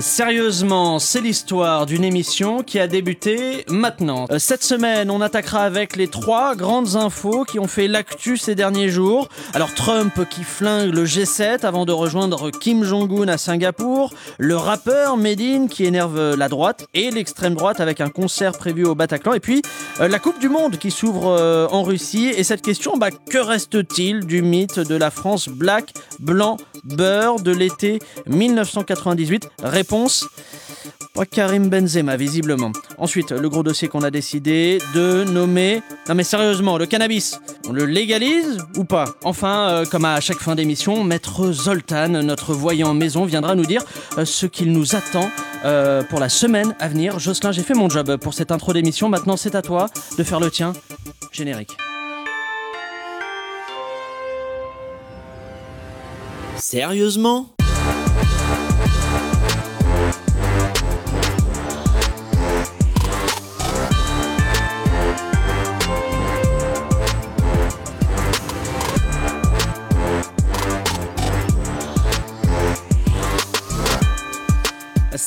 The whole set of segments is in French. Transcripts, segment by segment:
Sérieusement, c'est l'histoire d'une émission qui a débuté maintenant. Euh, Cette semaine, on attaquera avec les trois grandes infos qui ont fait l'actu ces derniers jours. Alors Trump qui flingue le G7 avant de rejoindre Kim Jong-un à Singapour, le rappeur Medine qui énerve la droite et l'extrême droite avec un concert prévu au Bataclan, et puis euh, la Coupe du Monde qui s'ouvre euh, en Russie. Et cette question, bah, que reste-t-il du mythe de la France black, blanc, beurre de l'été 1998 Réponse pas Karim Benzema, visiblement. Ensuite, le gros dossier qu'on a décidé de nommer. Non, mais sérieusement, le cannabis, on le légalise ou pas? Enfin, euh, comme à chaque fin d'émission, Maître Zoltan, notre voyant maison, viendra nous dire euh, ce qu'il nous attend euh, pour la semaine à venir. Jocelyn, j'ai fait mon job pour cette intro d'émission. Maintenant, c'est à toi de faire le tien. Générique. Sérieusement?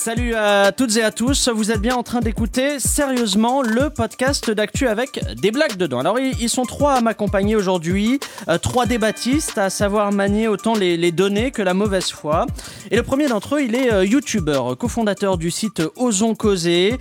Salut à toutes et à tous, vous êtes bien en train d'écouter sérieusement le podcast d'actu avec des blagues dedans. Alors ils sont trois à m'accompagner aujourd'hui, euh, trois débattistes à savoir manier autant les, les données que la mauvaise foi. Et le premier d'entre eux, il est euh, youtubeur, cofondateur du site Osons Causer.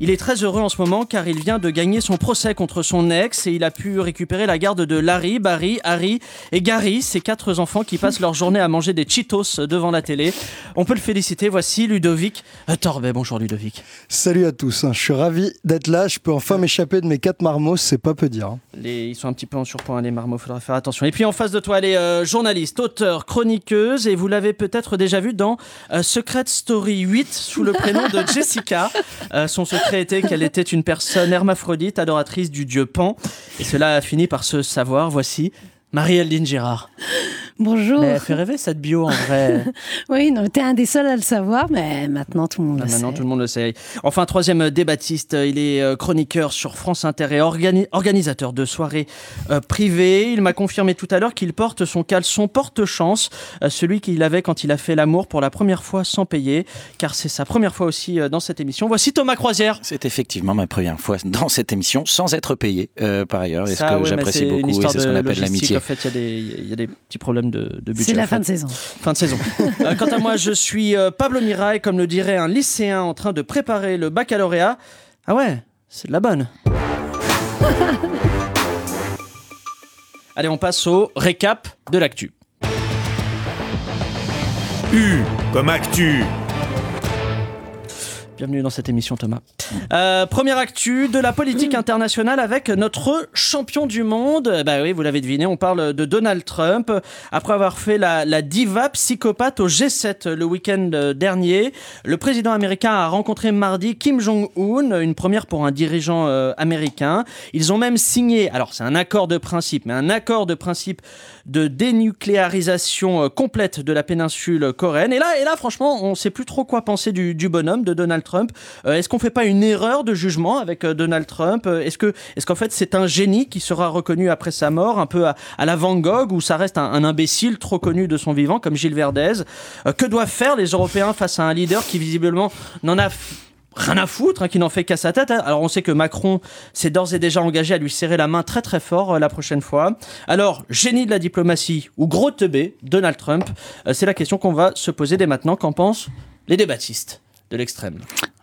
Il est très heureux en ce moment car il vient de gagner son procès contre son ex et il a pu récupérer la garde de Larry, Barry, Harry et Gary, ces quatre enfants qui passent leur journée à manger des Cheetos devant la télé. On peut le féliciter, voici Ludovic euh, Torbet. Bonjour Ludovic. Salut à tous, hein. je suis ravi d'être là, je peux enfin m'échapper de mes quatre marmots, c'est pas peu dire. hein. Les, ils sont un petit peu en surpoids, hein, les marmots, faudra faire attention. Et puis en face de toi, elle est euh, journaliste, auteure, chroniqueuse, et vous l'avez peut-être déjà vu dans euh, Secret Story 8 sous le prénom de Jessica. Euh, son secret était qu'elle était une personne hermaphrodite, adoratrice du dieu Pan, et cela a fini par se savoir. Voici Marie-Eldine Girard. Bonjour. Mais elle fait rêver cette bio en vrai. Oui, non, t'es un des seuls à le savoir, mais maintenant tout le monde Ah, le Maintenant, sait. tout le monde le sait. Enfin, troisième euh, débattiste, euh, il est euh, chroniqueur sur France Inter et organi- organisateur de soirées euh, privées. Il m'a confirmé tout à l'heure qu'il porte son caleçon porte-chance, euh, celui qu'il avait quand il a fait l'amour pour la première fois sans payer, car c'est sa première fois aussi euh, dans cette émission. Voici Thomas Croisière. C'est effectivement ma première fois dans cette émission sans être payé euh, par ailleurs. Et ce Ça, que ouais, j'apprécie beaucoup, et c'est ce qu'on appelle l'amitié. En fait, il y a des- il y, a des petits problèmes de, de budget. C'est la fin de saison. Fin de saison. Euh, quant à moi, je suis euh, Pablo Mirail, comme le dirait un lycéen en train de préparer le baccalauréat. Ah ouais, c'est de la bonne. Allez, on passe au récap de l'actu. U comme actu. Bienvenue dans cette émission, Thomas. Euh, première actu de la politique internationale avec notre champion du monde. Bah oui, vous l'avez deviné, on parle de Donald Trump. Après avoir fait la, la diva psychopathe au G7 le week-end euh, dernier, le président américain a rencontré mardi Kim Jong-un, une première pour un dirigeant euh, américain. Ils ont même signé, alors c'est un accord de principe, mais un accord de principe de dénucléarisation euh, complète de la péninsule coréenne. Et là, et là franchement, on ne sait plus trop quoi penser du, bonhomme de Donald Trump. Euh, est-ce qu'on fait pas une erreur de jugement avec euh, Donald Trump? Est-ce que, est-ce qu'en fait c'est un génie qui sera reconnu après sa mort, un peu à, la Van Gogh, ou ça reste un, imbécile trop connu de son vivant comme Gilles Verdez? Que doivent faire les Européens face à un leader qui visiblement n'en a rien à foutre, hein, qui n'en fait qu'à sa tête. hein. Alors on sait que Macron s'est d'ores et déjà engagé à lui serrer la main très très fort euh, la prochaine fois. Alors, génie de la diplomatie ou gros teubé, Donald Trump, Euh, c'est la question qu'on va se poser dès maintenant. Qu'en pensent les débattistes de l'extrême?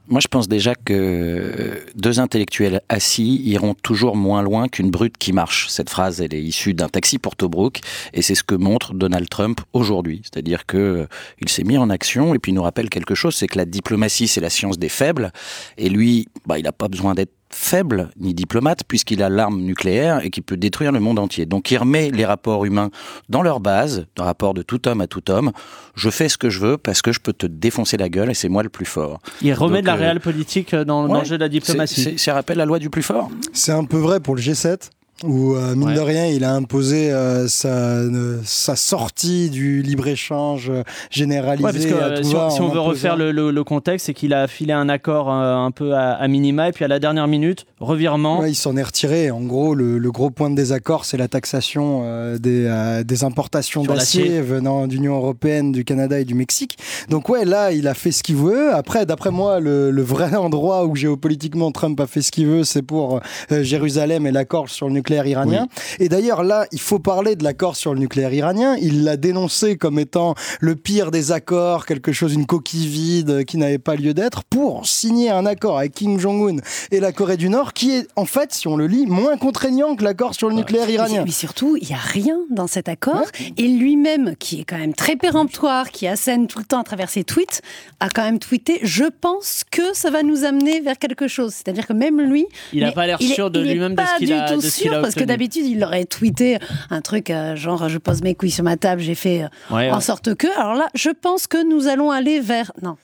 Moi, je pense déjà que deux intellectuels assis iront toujours moins loin qu'une brute qui marche. Cette phrase, elle est issue d'un taxi pour Tobruk, et c'est ce que montre Donald Trump aujourd'hui. C'est-à-dire que euh, il s'est mis en action, et puis nous rappelle quelque chose, c'est que la diplomatie, c'est la science des faibles, et lui, bah, il n'a pas besoin d'être faible ni diplomate puisqu'il a l'arme nucléaire et qui peut détruire le monde entier. Donc il remet les rapports humains dans leur base, dans rapport de tout homme à tout homme. Je fais ce que je veux parce que je peux te défoncer la gueule et c'est moi le plus fort. Il remet Donc, de la euh, réelle politique euh, dans, dans Ouais, le jeu de la C'est- diplomatie. c'est- Ça rappelle la loi du plus fort. C'est un peu vrai pour le G7, où euh, mine Ouais. de rien, il a imposé euh, sa, euh, sa sortie du libre-échange euh, généralisé. Ouais, parce que euh, si, on, si en on veut refaire le, le- le contexte, c'est qu'il a filé un accord euh, un peu à, à minima et puis à la dernière minute, revirement. Ouais, il s'en est retiré. En gros, le, le gros point de désaccord, c'est la taxation euh, des, euh, des importations d'acier venant d'Union européenne, du Canada et du Mexique. Donc ouais, là, il a fait ce qu'il veut. Après, d'après moi, le, le vrai endroit où géopolitiquement Trump a fait ce qu'il veut, c'est pour euh, Jérusalem et l'accord sur le nucléaire iranien. Et d'ailleurs, là, il faut parler de l'accord sur le nucléaire iranien. Il l'a dénoncé comme étant le pire des accords, quelque chose, une coquille vide qui n'avait pas lieu d'être, pour signer un accord avec Kim Jong-un et la Corée du Nord, qui est en fait, si on le lit, moins contraignant que l'accord sur le nucléaire iranien. Mais surtout, il n'y a rien dans cet accord. Et lui-même, qui est quand même très péremptoire, qui assène tout le temps à travers ses tweets, a quand même tweeté Je pense que ça va nous amener vers quelque chose. C'est-à-dire que même lui. Il n'a pas l'air sûr de lui-même de ce qu'il a, parce que d'habitude, il aurait tweeté un truc euh, genre Je pose mes couilles sur ma table, j'ai fait euh, Ouais, en ouais. sorte que. Alors là, je pense que nous allons aller vers. Non.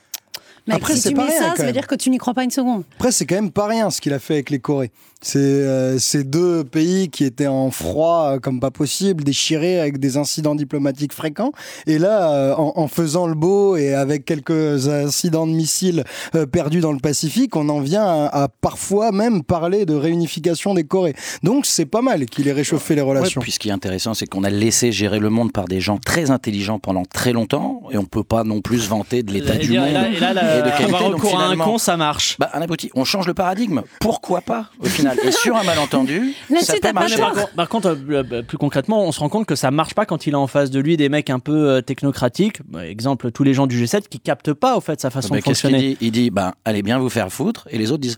Mec, Après, si c'est tu pas mets rien, ça, ça veut dire que tu n'y crois pas une seconde. Après, c'est quand même pas rien ce qu'il a fait avec les Corées. C'est euh, ces deux pays qui étaient en froid euh, comme pas possible, déchirés avec des incidents diplomatiques fréquents. Et là, euh, en, en faisant le beau et avec quelques incidents de missiles euh, perdus dans le Pacifique, on en vient à, à parfois même parler de réunification des Corées. Donc c'est pas mal qu'il ait réchauffé les Ouais, relations. puis ce qui est intéressant, c'est qu'on a laissé gérer le monde par des gens très intelligents pendant très longtemps, et on peut pas non plus se vanter de l'état Et du là, monde. et là, là, et de qualité. avoir Donc, recours à un con, ça marche. Bah, un abruti, on change le paradigme. Pourquoi pas, au final Et sur un malentendu, ça peut marcher. Par, contre- par contre, euh, euh, plus concrètement, on se rend compte que ça marche pas quand il a en face de lui des mecs un peu euh, technocratiques. Bah, exemple, tous les gens du G7 qui captent pas au fait sa façon Mais de fonctionner. dit? Il dit, ben, allez bien vous faire foutre, et les autres disent,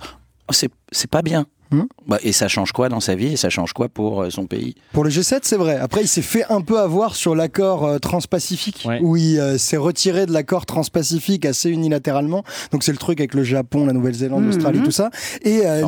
Oh, c'est c'est pas bien. Hmm. Bah, et ça change quoi dans sa vie Et ça change quoi pour euh, son pays? Pour le G7, c'est vrai. Après, il s'est fait un peu avoir sur l'accord euh, transpacifique, Ouais. où il euh, s'est retiré de l'accord transpacifique assez unilatéralement. Donc, c'est le truc avec le Japon, la Nouvelle-Zélande, Mhm. l'Australie, tout ça. Et euh,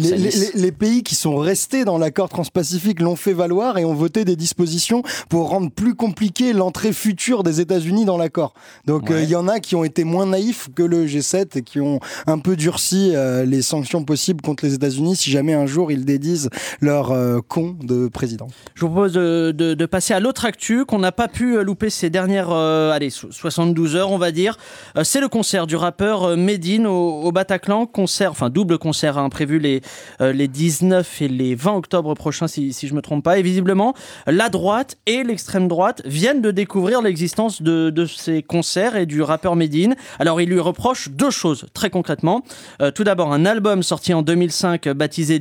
les, pays qui sont restés dans l'accord transpacifique l'ont fait valoir et ont voté des dispositions pour rendre plus compliqué l'entrée future des États-Unis dans l'accord. Donc, Ouais. il y en a qui ont été moins naïfs que le G7 et qui ont un peu durci euh, les sanctions possibles contre les États-Unis si jamais un jour ils dédisent leur euh, con de président. Je vous propose de, passer à l'autre actu qu'on n'a pas pu euh, louper ces dernières euh, allez, so- 72 heures, on va dire. C'est le concert du rappeur Medine au, Bataclan. Concert, enfin double concert hein, prévu les, les 19 et les 20 octobre prochains, si, je me trompe pas. Et visiblement, la droite et l'extrême droite viennent de découvrir l'existence de, de ces concerts et du rappeur Medine. Alors, il lui reproche deux choses, très concrètement. Tout d'abord, un album sorti en 2005 euh, baptisé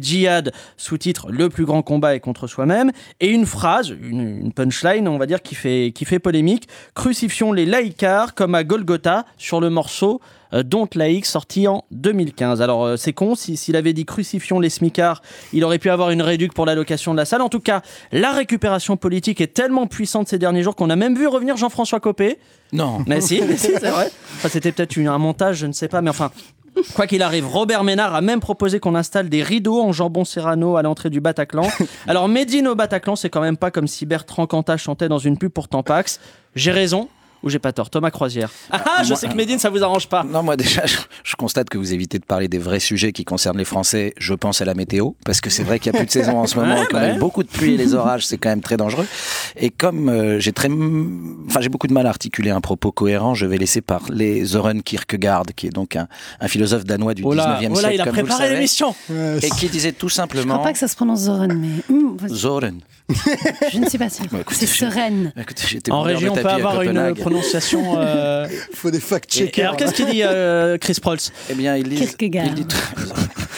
Sous-titre Le plus grand combat est contre soi-même, et une phrase, une, une punchline, on va dire, qui fait, qui fait polémique. Crucifions les laïcars comme à Golgotha sur le morceau euh, Don't Laïc sorti en 2015. Alors euh, c'est con, si- s'il avait dit crucifions les smicards, il aurait pu avoir une réduc pour l'allocation de la salle. En tout cas, la récupération politique est tellement puissante ces derniers jours qu'on a même vu revenir Jean-François Copé. Non. Mais si, mais si, c'est vrai. Enfin, c'était peut-être un montage, je ne sais pas, mais enfin. Quoi qu'il arrive, Robert Ménard a même proposé qu'on installe des rideaux en jambon serrano à l'entrée du Bataclan. Alors, Médine au Bataclan, c'est quand même pas comme si Bertrand Cantat chantait dans une pub pour Tampax. J'ai raison ou j'ai pas tort Thomas Croisière. Ah, ah, je Moi- sais que Médine, ça vous arrange pas. Non, moi déjà, je, je constate que vous évitez de parler des vrais sujets qui concernent les Français. Je pense à la météo, parce que c'est vrai qu'il n'y a plus de saison en ce moment, Ouais, et qu'on ouais. a eu beaucoup de pluie et les orages, c'est quand même très dangereux. Et comme euh, j'ai très, enfin j'ai beaucoup de mal à articuler un propos cohérent, je vais laisser parler Søren Kierkegaard, qui est donc un, un philosophe danois du Oh là, 19e oh là, siècle, il a préparé l'émission. Et qui disait tout Je crois simplement. pas que ça se prononce Zoran, mais hum. Søren. je ne sais pas si. Bah, C'est sereine. Écoutez, j'étais En de on peut avoir une prononciation. euh, faut des fact-checkers. alors, qu'est-ce qu'il dit, euh, Chris Prolls Eh bien, il dit, il dit tout-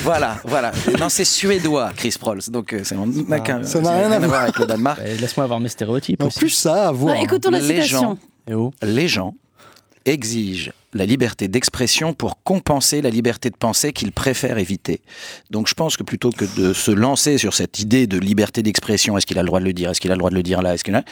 voilà, voilà. Non, c'est suédois, Chris Prolls. Donc, euh, c'est on n'a qu'un- ça n'a rien à voir. avec le Danemark. Eh, Laisse-moi avoir mes stéréotypes En aussi. plus, ça a à voir. Ah, écoutons la Les citation. gens. Et. Les gens exigent la liberté d'expression pour compenser la liberté de penser qu'ils préfèrent éviter. Donc je pense que plutôt que de se lancer sur cette idée de liberté d'expression, est-ce qu'il a le droit de le dire, est-ce qu'il a le droit de le dire là, est-ce qu'il a...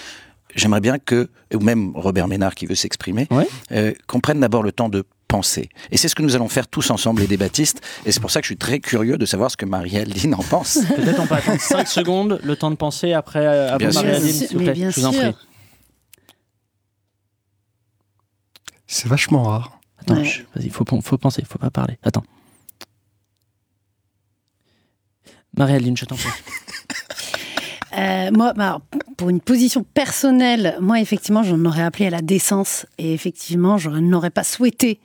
J'aimerais bien que, ou même Robert Ménard qui veut s'exprimer, Ouais. euh, qu'on prenne d'abord le temps de penser. Et c'est ce que nous allons faire tous ensemble, les débattistes. Et c'est pour ça que je suis très curieux de savoir ce que Marielle Lynn en pense. Peut-être on peut attendre 5 secondes, le temps de penser après. euh, avant Bien s'il vous plaît. bien Je vous en prie. sûr. C'est vachement rare. Attends, Ouais. vas-y, faut, faut penser, faut pas parler. Attends. Marie-Aline, je t'en prie. Euh, moi, bah, pour une position personnelle, moi, effectivement, j'en aurais appelé à la décence. Et effectivement, je n'aurais pas souhaité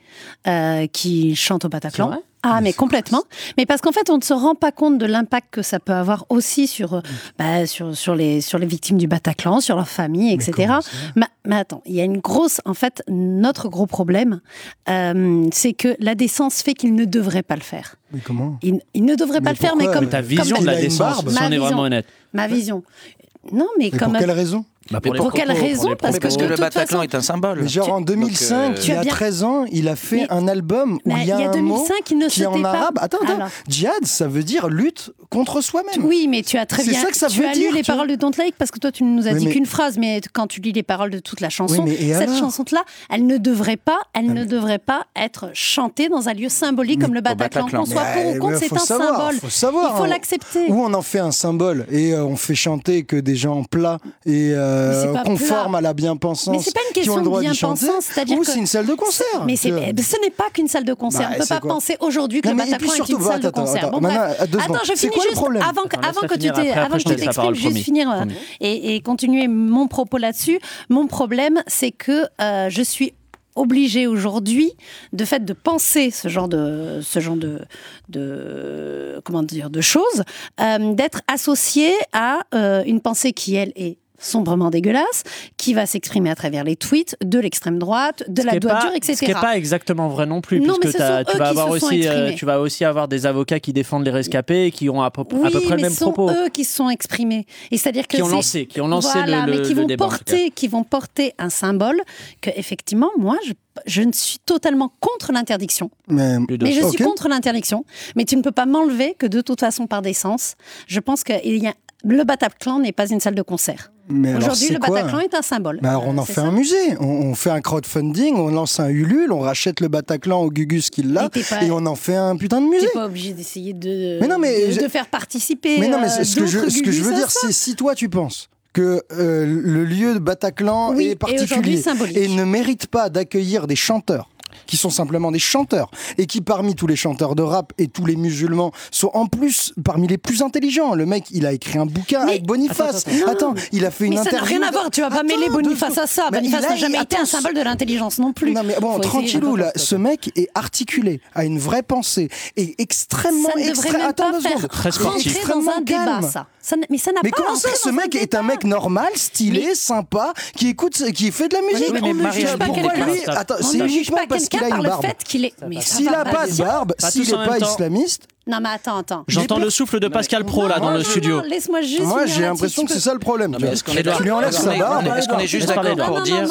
euh, qu'il chante au C'est Bataclan. Ah, mais complètement. Mais parce qu'en fait, on ne se rend pas compte de l'impact que ça peut avoir aussi sur, euh, bah, sur, sur, les, sur les victimes du Bataclan, sur leurs familles, etc. Mais, mais attends, il y a une grosse. En fait, notre gros problème, euh, c'est que la décence fait qu'il ne devrait pas le faire. Mais comment Il, il ne devrait Mais pas le faire, mais comme. Ta vision comme- de la décence, si on est vraiment honnête. Ma vision. Non, mais Mais comme. pour quelle raison Bah, Pour Pour quelle raison Parce que le Bataclan façon- est un symbole. Mais genre en Donc, 2005, euh, il y a bien- 13 ans, il a fait Mais- un album où Mais il y a, il y a un 2005, mot il ne qui est en pas. arabe. Attends, attends. Alors. Djihad, ça veut dire lutte contre soi-même. Oui, mais tu as très bien. ça que ça tu veut as dire, lu les paroles de Don't Like parce que toi, tu ne nous as Oui, dit mais- qu'une phrase, mais quand tu lis les paroles de toute la chanson, Oui, cette chanson-là, elle ne devrait pas, elle Ah, ne devrait pas être chantée dans un lieu symbolique comme le Bataclan. Qu'on soit pour ou contre, c'est un symbole. faut savoir, Il faut l'accepter. Où on en fait un symbole et euh, on fait chanter que des gens plats et euh, conformes plat. à la bien-pensance Mais c'est pas une qui ont question le de droit d'y chanter. bien-pensance, c'est-à-dire Ou que- c'est une salle de concert. Mais ce n'est pas qu'une salle de concert. Bah, on ne peut pas penser aujourd'hui que Non, le Bataclan est une salle de concert. attends, Bon, Attends, je C'est finis juste problème avant que, tu t'exprimes, juste finir euh, et, continuer mon propos là-dessus. Mon problème, c'est que euh, je suis obligée aujourd'hui, de fait de penser ce genre de, ce genre de, de comment dire, de choses, euh, d'être associée à euh, une pensée qui elle est sombrement dégueulasse, qui va s'exprimer à travers les tweets de l'extrême droite, de Ce la est pas- droiture, etc. Ce qui n'est pas exactement vrai non plus, Non, puisque tu vas avoir aussi, euh, tu vas aussi avoir des avocats qui défendent les rescapés et qui ont à peu, à Oui, peu près le même ce sont propos, eux qui se sont exprimés. Et c'est-à-dire que qui ont lancé, qui ont lancé voilà, le, le- mais qui le vont débat. porter, qui vont porter un symbole que effectivement, moi, je, je ne suis totalement contre l'interdiction. Mais. Mais je suis contre l'interdiction. Mais tu ne peux pas m'enlever que de toute façon, par décence, je pense que il y a le Bataclan n'est pas une salle de concert. mais Aujourd'hui, le Bataclan est un symbole. Bah alors on en fait ça. un musée, on, on fait un crowdfunding, on lance un Ulule, on rachète le Bataclan au Gugus qui l'a, Mais et on en fait un putain de musée. T'es pas obligé d'essayer de, Mais non, mais de, faire participer. Mais non, mais euh, ce que je, d'autres ce que je veux dire, c'est si toi tu penses que euh, le lieu de Bataclan Oui, est et particulier symbolique. et ne mérite pas d'accueillir des chanteurs qui sont simplement des chanteurs et qui parmi tous les chanteurs de rap et tous les musulmans sont en plus parmi les plus intelligents. Le mec, il a écrit un bouquin Mais- avec Boniface. Attends, attends, Attends, il a fait une Mais ça n'a interview. rien à voir, tu vas pas mêler deux Boniface à ça. Mais Boniface il a- n'a jamais été un symbole de l'intelligence non plus. non mais bon, Faut tranquillou là, ce mec est articulé, a une vraie pensée, et extrêmement Ça ne devrait extra- même Attends pas deux faire secondes. Très sportif. rentrer dans Extrêmement un débat, calme. ça. Mais ça n'a Mais pas comment ça, ce mec est un mec normal, stylé, sympa, qui écoute, qui fait de la musique? mais on ne Marie, juge pas pourquoi quelqu'un. lui- Attends, c'est uniquement parce qu'il a par une le barbe. fait qu'il est. Mais ça S'il va a pas de barbe, s'il n'est pas islamiste, Non, mais attends, attends. J'entends le souffle de Pascal Pro là dans le studio. Laisse-moi juste. moi j'ai l'impression tu que c'est ça le problème. Tu mais est-ce qu'on est Tu lui enlèves est-ce sa qu'on est- barbe. Est-ce qu'on est juste d'accord pour dire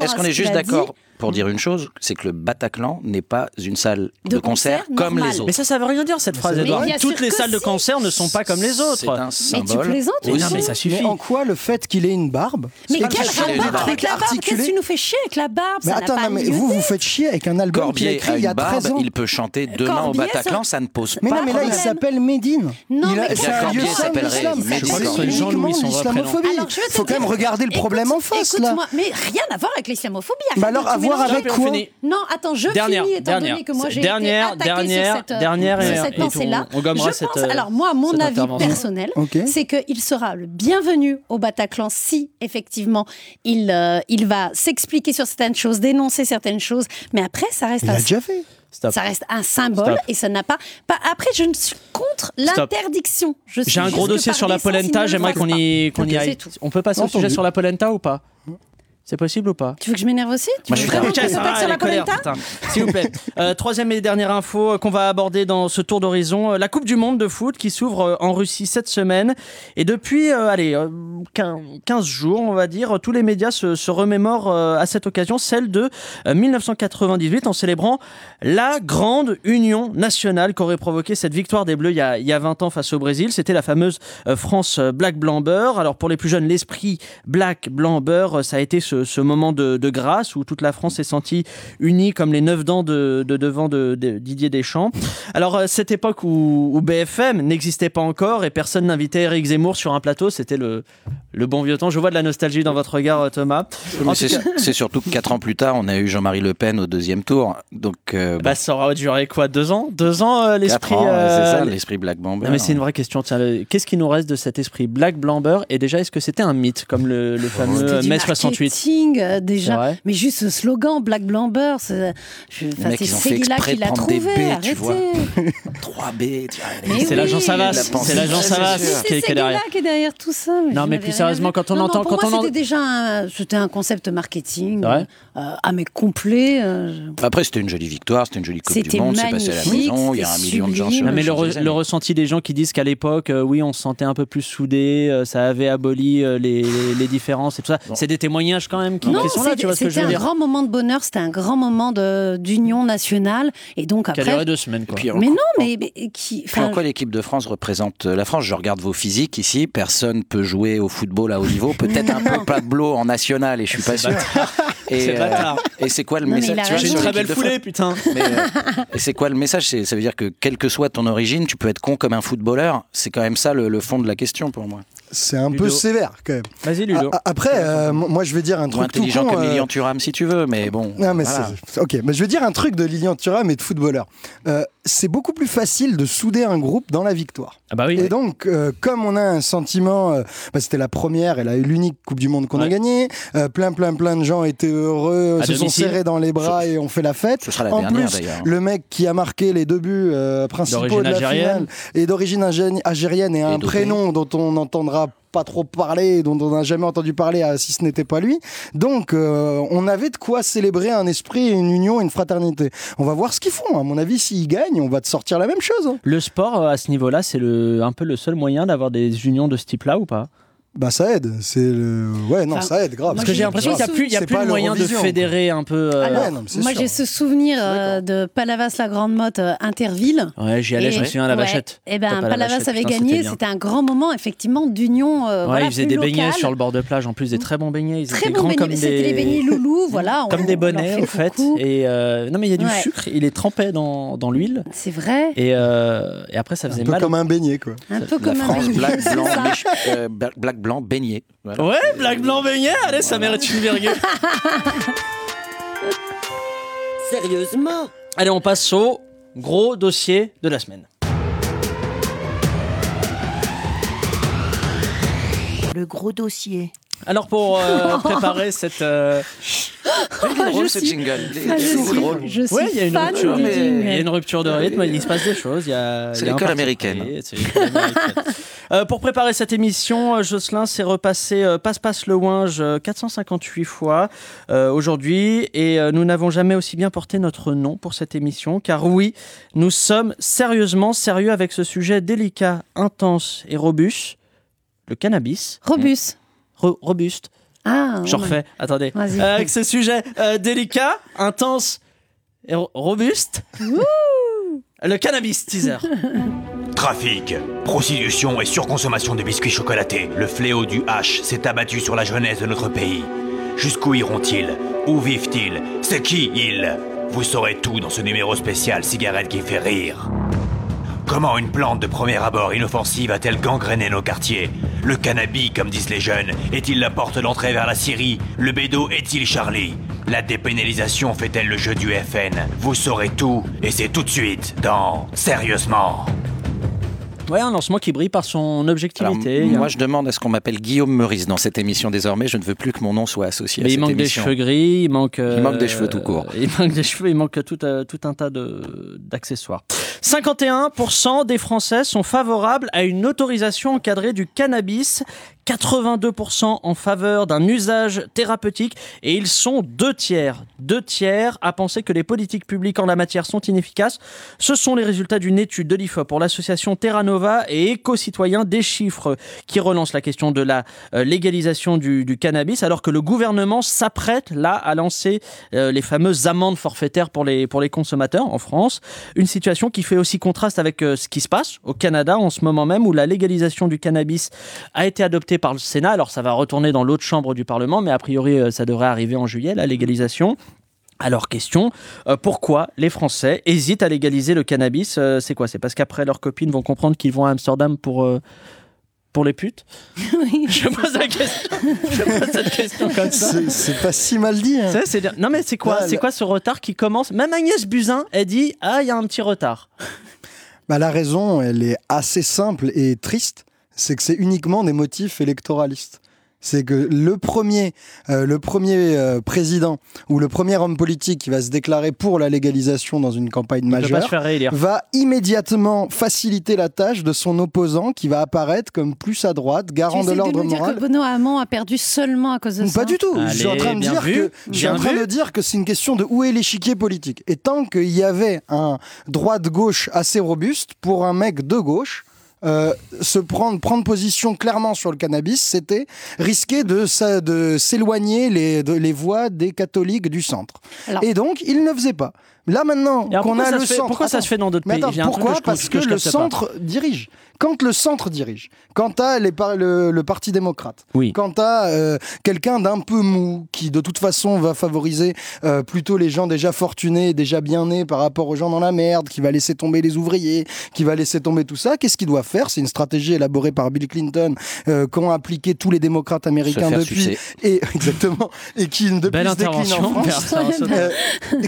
Est-ce qu'on est juste d'accord pour dire une chose, c'est que le Bataclan n'est pas une salle de, De concert, concert comme normal. les autres. Mais ça, ça veut rien dire cette phrase, Edouard. Toutes les salles de concert ne sont pas comme les C'est autres. un Mais tu symbole. plaisantes Mais ou non, quoi mais ça Mais suffit. en quoi le fait qu'il ait une barbe Mais pas quel le fait qu'il ait une rapport barbe. avec la barbe Qu'est-ce que tu nous fais chier avec la barbe? Mais Ça attends, pas non, mais vous, vous faites chier avec un album qu'il a écrit a il y a une barbe, 13 ans. il peut chanter demain au Bataclan, ça- ne pose Mais pas non, mais là, il s'appelle Médine. Non, Il a- mais c'est un lieu saint de l'islam. C'est Je crois que c'est uniquement l'islamophobie. Te Faut quand même regarder le problème en face, là. Mais rien à voir avec l'islamophobie. Bah arrête alors, à voir avec on quoi. Non, attends, je Dernière, finis étant dernière, donné que moi j'ai dernière, été attaquée dernière, sur cette, dernière sur et- cette et pensée-là. on- on gommera je cette, pense, euh, alors moi, mon avis personnel, c'est qu'il sera le bienvenu au Bataclan si effectivement il, euh, il va s'expliquer sur certaines choses, dénoncer certaines choses, mais après ça reste Il un l'a déjà fait. Stop. ça reste un symbole Stop. et ça n'a pas, pas. Après, je ne suis contre l'interdiction. J'ai un gros dossier sur la polenta, j'aimerais qu'on y, y aille. On peut passer au sujet sur la polenta ou pas? C'est possible ou pas Tu veux que je m'énerve aussi Tu Moi, veux je suis vraiment Ok, ça s'attaque va, sur la putain. S'il vous plaît. Euh, troisième et dernière info euh, qu'on va aborder dans ce tour d'horizon. euh, La Coupe du Monde de foot qui s'ouvre en Russie cette semaine. Et depuis, euh, allez, euh, 15 15 jours, on va dire, tous les médias se, se remémorent euh, à cette occasion celle de euh, 1998 en célébrant la grande union nationale qu'aurait provoqué cette victoire des Bleus il y a, il y a 20 ans face au Brésil. C'était la fameuse euh, France Black Blanc Beurre. Alors pour les plus jeunes, l'esprit Black Blanc Beurre, euh, ça a été ce ce, ce moment de, de grâce où toute la France s'est sentie unie comme les neuf dents de, de devant de, de Didier Deschamps. Alors, euh, cette époque où, où BFM n'existait pas encore et personne n'invitait Eric Zemmour sur un plateau, c'était le, le bon vieux temps. Je vois de la nostalgie dans votre regard, Thomas. C'est cas, surtout que quatre ans plus tard, on a eu Jean-Marie Le Pen au deuxième tour. Donc, euh, bah, ça aura duré quoi Deux ans? Deux ans, euh, l'esprit. euh, c'est ça, l'esprit Black Bomber. Non, mais c'est une vraie question. Tiens, le- qu'est-ce qui nous reste de cet esprit Black Blamber Et déjà, est-ce que c'était un mythe comme le, le fameux mai 68 marketing, euh, déjà. Mais juste ce slogan Black Blamber, c'est exprès qui l'a trouvé. Arrêtez. vois. 3B. tu vois, Mais C'est oui. l'agent La Savas. C'est l'agent Savas qui est, derrière. qui est derrière tout ça. Non, mais plus sérieusement, quand on Non, non, entend- pour quand moi, on en- c'était déjà un, c'était un concept marketing euh, à mais complet. euh, Après, c'était une jolie victoire, c'était une jolie Coupe du C'était Monde, c'est passé à la magnifique, maison, il y a un c'était million de gens sur Non, mais le, re- le ressenti des gens qui disent qu'à l'époque, euh, oui, on se sentait un peu plus soudés, euh, ça avait aboli euh, les, les- les différences et tout ça. C'est des témoignages quand même qui, Non, qui sont là, c'était tu vois ce que je c'était veux un dire grand moment de bonheur, c'était un grand moment de- d'union nationale. Et donc Qui a duré après. deux semaines, quoi. Puis, Mais non, mais, mais qui. Puis en quoi l'équipe de France représente euh, la France? Je regarde vos physiques ici. Personne peut jouer au football à haut niveau. Peut-être un peu Pablo en national et je suis pas sûr. Et, C'est euh, et c'est quoi le Non, message J'ai une très belle foulée, putain. Mais, euh, et c'est quoi le message C'est- Ça veut dire que quelle que soit ton origine, tu peux être con comme un footballeur. C'est quand même ça le, le fond de la question pour moi. C'est un Ludo. peu sévère quand même. Vas-y, Ludo. A- Après, euh, moi je vais dire un Ou truc tout intelligent con. comme euh, Lilian Thuram si tu veux, mais bon. Non, mais voilà. c'est- ok, mais je vais dire un truc de Lilian Thuram et de footballeur. Euh, c'est beaucoup plus facile de souder un groupe dans la victoire. Ah bah oui. Et donc, euh, comme on a un sentiment, euh, bah, c'était la première, elle a eu l'unique Coupe du Monde qu'on a gagnée, euh, plein, plein, plein de gens étaient heureux, À se sont serrés dans les bras et ont fait la fête. Ce sera la en dernière, plus, le mec qui a marqué les deux buts euh, principaux D'origine de la algérienne. finale est d'origine algé- algérienne et a Et un prénom dont on n'entendra pas trop parler, dont on n'a jamais entendu parler euh, si ce n'était pas lui. Donc, euh, on avait de quoi célébrer un esprit, une union, une fraternité. On va voir ce qu'ils font. À mon avis, s'ils gagnent, on va te sortir la même chose. hein. Le sport, euh, à ce niveau-là, c'est un peu le seul moyen d'avoir des unions de ce type-là ou pas? Bah ça aide, c'est le... ouais non Enfin, ça aide grave. Parce que j'ai l'impression qu'il n'y a plus, il y a plus pas le moyen de quoi. fédérer un peu. euh, Alors, ouais, non, mais c'est moi, j'ai ce souvenir euh, de Palavas la Grande Motte euh, Interville. Ouais, j'y allais, je me Et- souviens à la ouais. vachette. Eh ben, Palavas avait putain, gagné. c'était un grand moment, effectivement, d'union. euh, Ouais, voilà, ils faisaient des beignets sur le bord de plage. En plus, des très bons beignets. Ils Très étaient bon grands beignets. comme C'était des les beignets loulou, voilà. comme on- des bonnets, en fait. Et non, mais il y a du sucre. Il est trempé dans, dans l'huile. C'est vrai. Et, et après, ça un faisait peu mal. comme un beignet quoi. Un peu comme un beignet, black, blanc, beignet. Voilà. Ouais, black blanc beignet. Allez, ça mérite une virgule. Sérieusement Allez, on passe au gros dossier de la semaine. Le gros dossier. Alors, pour euh, préparer cette. euh, Il est drôle je ce suis- jingle. Ah, je suis, drôle. je suis Ouais, il y a une fan rupture, mais-. Il y a une rupture de rythme, il se passe des choses. il y a- l'école américaine. c'est l'école américaine. Euh, pour préparer cette émission, euh, Jocelyn s'est repassé euh, Passe-Passe le Winge euh, 458 fois euh, aujourd'hui et nous n'avons jamais aussi bien porté notre nom pour cette émission car oui, nous sommes sérieusement sérieux avec ce sujet délicat, intense et robuste, le cannabis. Robus. Ro- robuste. Ah, Je ouais. refais, attendez. Avec ce sujet délicat, intense et ro- robuste. Le cannabis teaser. Trafic, prostitution et surconsommation de biscuits chocolatés. Le fléau du H s'est abattu sur la jeunesse de notre pays. Jusqu'où iront-ils? Où vivent-ils? C'est qui ils? Vous saurez tout dans ce numéro spécial cigarette qui fait rire. Comment une plante de premier abord inoffensive a-t-elle gangréné nos quartiers? Le cannabis, comme disent les jeunes, est-il la porte d'entrée vers la Syrie? Le bédo est-il Charlie? La dépénalisation fait-elle le jeu du FN Vous saurez tout, et c'est tout de suite dans Sérieusement Ouais, un lancement qui brille par son Alors, objectivité. moi, je demande à ce qu'on m'appelle Guillaume Meurice dans cette émission désormais. Je ne veux plus que mon nom soit associé à Mais il cette manque des émission. cheveux gris, il manque. Il manque des cheveux tout court. Il manque des cheveux, il manque tout, euh, tout un tas de- d'accessoires. 51% des Français sont favorables à une autorisation encadrée du cannabis, 82% en faveur d'un usage thérapeutique et ils sont deux tiers, deux tiers à penser que les politiques publiques en la matière sont inefficaces. Ce sont les résultats d'une étude de l'IFOP pour l'association Terra Nova et Éco-Citoyens, des chiffres qui relancent la question de la euh, légalisation du, cannabis alors que le gouvernement s'apprête là à lancer euh, les fameuses amendes forfaitaires pour les, pour les consommateurs en France. Une situation qui fait aussi contraste avec euh, ce qui se passe au Canada en ce moment même où la légalisation du cannabis a été adoptée voté par le Sénat. Alors ça va retourner dans l'autre chambre du Parlement, mais a priori euh, ça devrait arriver en juillet, la légalisation. Alors question, euh, pourquoi les Français hésitent à légaliser le cannabis Euh, C'est quoi? C'est parce qu'après leurs copines vont comprendre qu'ils vont à Amsterdam pour, euh, pour les putes? Oui. Je pose la question. Je pose cette question comme ça. C'est pas si mal dit. hein. C'est- c'est bien. Non mais c'est quoi? Là, C'est quoi ce retard qui commence? Même Agnès Buzyn, elle dit ah il y a un petit retard. Bah, la raison, elle est assez simple et triste. C'est que c'est uniquement des motifs électoralistes. C'est que le premier, euh, le premier euh, président ou le premier homme politique qui va se déclarer pour la légalisation dans une campagne majeure va immédiatement faciliter la tâche de son opposant qui va apparaître comme plus à droite, Tu garant essaies de l'ordre nous dire moral. que Benoît Hamon a perdu seulement à cause de ça Pas du tout. je suis en Allez, train de bien dire vu, que je suis en train vu. de dire que c'est une question de où est l'échiquier politique. Et tant qu'il y avait un droite gauche assez robuste pour un mec de gauche. Euh, se prendre prendre position clairement sur le cannabis, c'était risquer de s'éloigner les de- les voix des catholiques du centre. Alors- Et donc il ne faisait pas. Là maintenant qu'on a le fait- centre, pourquoi ça se fait dans d'autres pays attends, pourquoi Parce que, le pas. centre dirige. Quand le centre dirige, quand t'as les par- le, le Parti démocrate, Oui. quand t'as euh, quelqu'un d'un peu mou, qui de toute façon va favoriser euh, plutôt les gens déjà fortunés, déjà bien nés par rapport aux gens dans la merde, qui va laisser tomber les ouvriers, qui va laisser tomber tout ça, qu'est-ce qu'il doit faire? C'est une stratégie élaborée par Bill Clinton, euh, qu'ont appliqué tous les démocrates américains depuis, sucer. et exactement, et qui depuis Belle se décline en. France.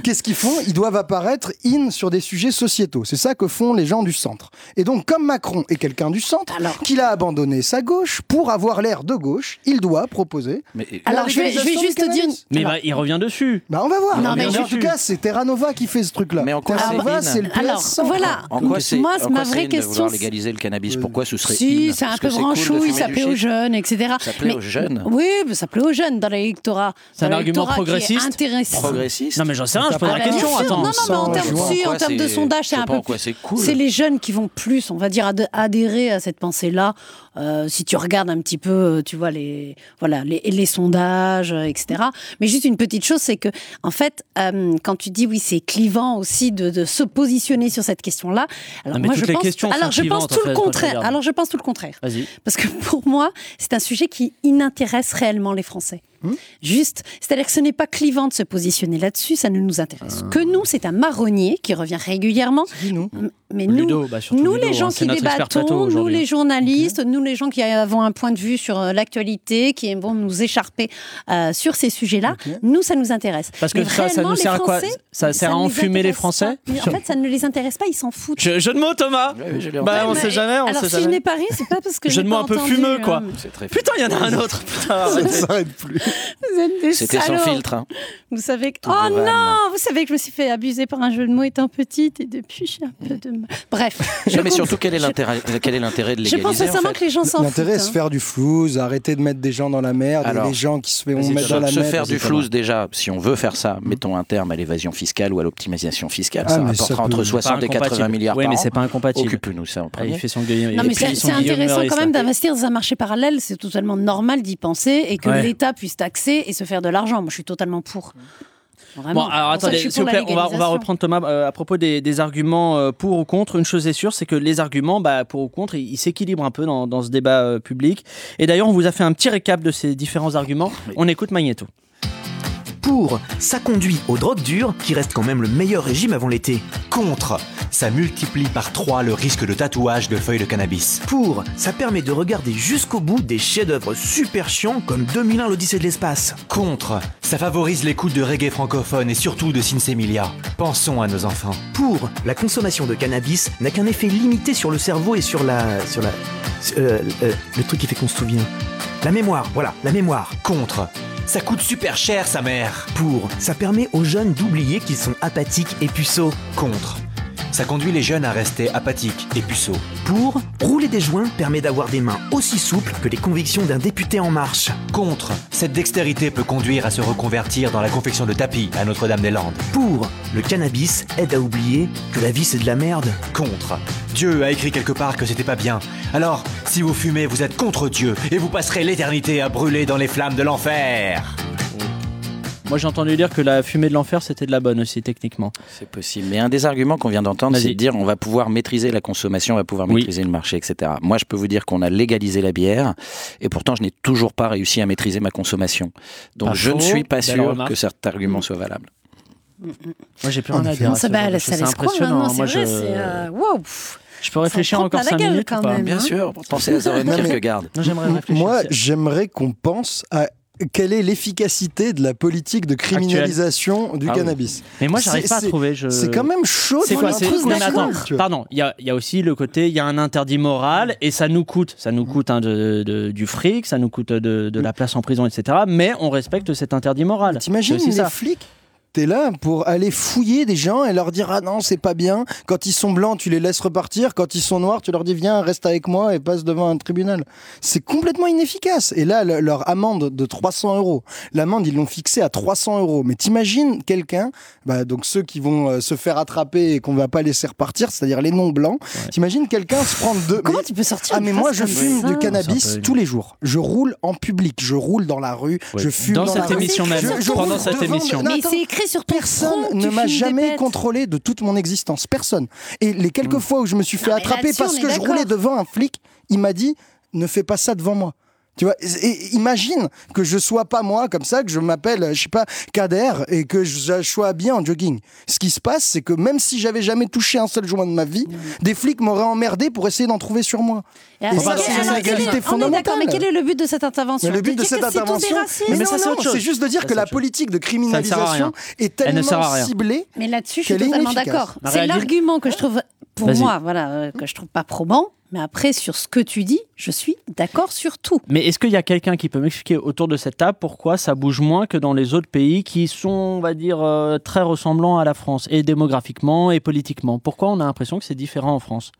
Qu'est-ce qu'ils font? Ils doivent apparaître in sur des sujets sociétaux. C'est ça que font les gens du centre. Et donc, comme Macron est quelqu'un du centre, Alors- qu'il a abandonné sa gauche pour avoir l'air de gauche, il doit proposer. Mais Alors, je vais, je vais légalisation juste te dire. Mais bah, il revient dessus. Bah, on va voir. Non, mais en tout cas, c'est Terra Nova qui fait ce truc-là. Mais en quoi Terra c'est Nova, in c'est le Alors, voilà. En quoi c'est Moi, c'est ma vraie in de vouloir question. légaliser le cannabis Pourquoi ce serait Si, c'est un peu branchouille, ça plaît aux jeunes, etc. Ça plaît aux jeunes. Oui, mais ça plaît aux jeunes dans l'électorat. C'est un argument progressiste. Progressiste Non mais j'en sais rien, je pose la question. Non, non, mais en termes, joie. si, en Quoi, termes de sondage, c'est un peu c'est cool. Les jeunes qui vont plus, on va dire, ad- adhérer à cette pensée-là. Euh, si tu regardes un petit peu, euh, tu vois, les, voilà, les, les sondages, euh, etc. Mais juste une petite chose, c'est que, en fait, euh, quand tu dis oui, c'est clivant aussi de, de se positionner sur cette question-là. Alors Non, moi, je pense, alors je pense tout le contraire. Alors je pense tout le contraire. Parce que pour moi, c'est un sujet qui inintéresse réellement les Français. Hmm Juste, c'est-à-dire que ce n'est pas clivant de se positionner là-dessus, ça ne nous intéresse Ah. que nous. C'est un marronnier qui revient régulièrement. Nous? Mais nous, bah, surtout nous Ludo, les gens hein, c'est qui débattons, nous les journalistes, nous les gens qui avons un point de vue sur euh, l'actualité, qui vont nous écharper euh, sur ces sujets-là, nous ça nous intéresse. Parce que ça- ça nous sert à quoi Ça sert à enfumer les Français En fait, ça ne les intéresse pas, ils s'en foutent. Je, jeu de mots, Thomas oui, je Bah, on sait mais- jamais, on Alors sait si je jamais. n'ai pas ri, c'est pas parce que Jeu j'ai de mots un peu entendu, fumeux, quoi. hein. Très Putain, il y en a un autre. Putain, Ça s'arrête plus. Vous êtes des C'était sans filtre. hein. Vous savez que... Oh non Vous savez que je me suis fait abuser par un jeu de mots étant petite et depuis j'ai un peu de Bref. je Non, mais surtout, quel est je- l'intérêt quel est l'intérêt de Je légaliser pense sincèrement en que les gens s'en foutent. L'intérêt, hein. se faire du flouze, arrêter de mettre des gens dans la merde, Alors, et les gens qui se font mettre dans la se merde. faire du flouze déjà, si on veut faire ça, mettons un terme à l'évasion fiscale ou à l'optimisation fiscale, Ah, ça rapportera peut- entre Pas 60 et 80 incompatible. milliards Oui, par mais c'est pas incompatible. Occupe-nous ça en Ah, il fait son. Non, mais c'est intéressant quand même d'investir dans un marché parallèle. C'est totalement normal d'y penser et que l'État puisse taxer et se faire de l'argent. Moi, je suis totalement pour. Vraiment. Bon, alors attendez, s'il vous plaît, on va, on va reprendre Thomas euh, à propos des, des arguments euh, pour ou contre. Une chose est sûre, c'est que les arguments bah, pour ou contre, ils ils s'équilibrent un peu dans, dans ce débat euh, public. Et d'ailleurs, on vous a fait un petit récap de ces différents arguments. On écoute Magneto. Pour, ça conduit aux drogues dures, qui reste quand même le meilleur régime avant l'été. Contre, ça multiplie par 3 le risque de tatouage de feuilles de cannabis. Pour, ça permet de regarder jusqu'au bout des chefs-d'œuvre super chiants comme 2001 l'Odyssée de l'espace. Contre, ça favorise l'écoute de reggae francophone et surtout de Sinsemilia. Pensons à nos enfants. Pour, la consommation de cannabis n'a qu'un effet limité sur le cerveau et sur la. sur la. euh, euh, le truc qui fait qu'on se souvient. La mémoire, voilà, la mémoire. Contre, ça coûte super cher sa mère. Pour, ça permet aux jeunes d'oublier qu'ils sont apathiques et puceaux. Contre, ça conduit les jeunes à rester apathiques et puceaux. Pour, rouler des joints permet d'avoir des mains aussi souples que les convictions d'un député en marche. Contre, cette dextérité peut conduire à se reconvertir dans la confection de tapis à Notre-Dame-des-Landes. Pour, le cannabis aide à oublier que la vie c'est de la merde. Contre, Dieu a écrit quelque part que c'était pas bien. Alors, si vous fumez, vous êtes contre Dieu et vous passerez l'éternité à brûler dans les flammes de l'enfer. Moi, j'ai entendu dire que la fumée de l'enfer, c'était de la bonne aussi, techniquement. C'est possible. Mais un des arguments qu'on vient d'entendre, c'est de dire on va pouvoir maîtriser la consommation, on va pouvoir Oui. maîtriser le marché, etc. Moi, je peux vous dire qu'on a légalisé la bière, et pourtant, je n'ai toujours pas réussi à maîtriser ma consommation. Donc, Pas je faux. ne suis pas sûr que cet argument soit valable. Moi, j'ai plus En rien à dire. Ça, bah, ça laisse c'est vrai, je... c'est, euh, wow, je peux réfléchir encore plein la 5 gueule, minutes quand ou pas même. Bien hein. sûr, pensez à mais- Kierkegaard. Moi, j'aimerais qu'on pense à quelle est l'efficacité de la politique de criminalisation du Ah oui. cannabis. Mais moi, j'arrive pas à trouver. Je... C'est quand même chaud. C'est quoi pardon. Il y y a aussi le côté, il y a un interdit moral et ça nous coûte, ça nous coûte hein, de, de- du fric, ça nous coûte de, de la place en prison, etc. Mais on respecte cet interdit moral. T'imagines les ça. flics T'es là pour aller fouiller des gens et leur dire ah non c'est pas bien. Quand ils sont blancs tu les laisses repartir. Quand ils sont noirs tu leur dis viens reste avec moi et passe devant un tribunal. C'est complètement inefficace. Et là le- leur amende de 300 euros. L'amende ils l'ont fixée à 300 euros. Mais t'imagines quelqu'un, bah, donc ceux qui vont euh, se faire attraper et qu'on va pas laisser repartir, c'est-à-dire les non blancs. T'imagines quelqu'un se prendre deux. Comment mais- tu peux sortir ah mais moi je fume du cannabis tous les jours. Je roule en public, je roule dans la rue, je fume Dans dans, cette la rue. émission même, Je- je pendant cette devant- émission. Non, Mais c'est écrit sur ton Personne front, ne tu m'a fumes des jamais contrôlé de toute mon existence. Personne. Et les quelques Hmm. fois où je me suis fait mais attraper là-dessus, parce on est que je d'accord. roulais devant un flic, il m'a dit ne fais pas ça devant moi. Tu vois, et imagine que je sois pas moi comme ça, que je m'appelle, je sais pas, Kader et que je sois habillé en jogging. Ce qui se passe, c'est que même si j'avais jamais touché un seul joint de ma vie, des flics m'auraient emmerdé pour essayer d'en trouver sur moi. Et ça, c'est une est fondamentale. d'accord, mais quel est le but de cette intervention? Mais le but de cette intervention, racistes Mais non, ça, c'est non, juste de dire Ça, que la politique de criminalisation est Elle ne sert à tellement rien. ciblée Mais là-dessus, je suis totalement d'accord. C'est l'argument que je trouve, pour moi, voilà, euh, que je trouve pas probant. Mais après, sur ce que tu dis, je suis d'accord sur tout. Mais est-ce qu'il y a quelqu'un qui peut m'expliquer autour de cette table pourquoi ça bouge moins que dans les autres pays qui sont, on va dire, euh, très ressemblants à la France, et démographiquement et politiquement? Pourquoi on a l'impression que c'est différent en France?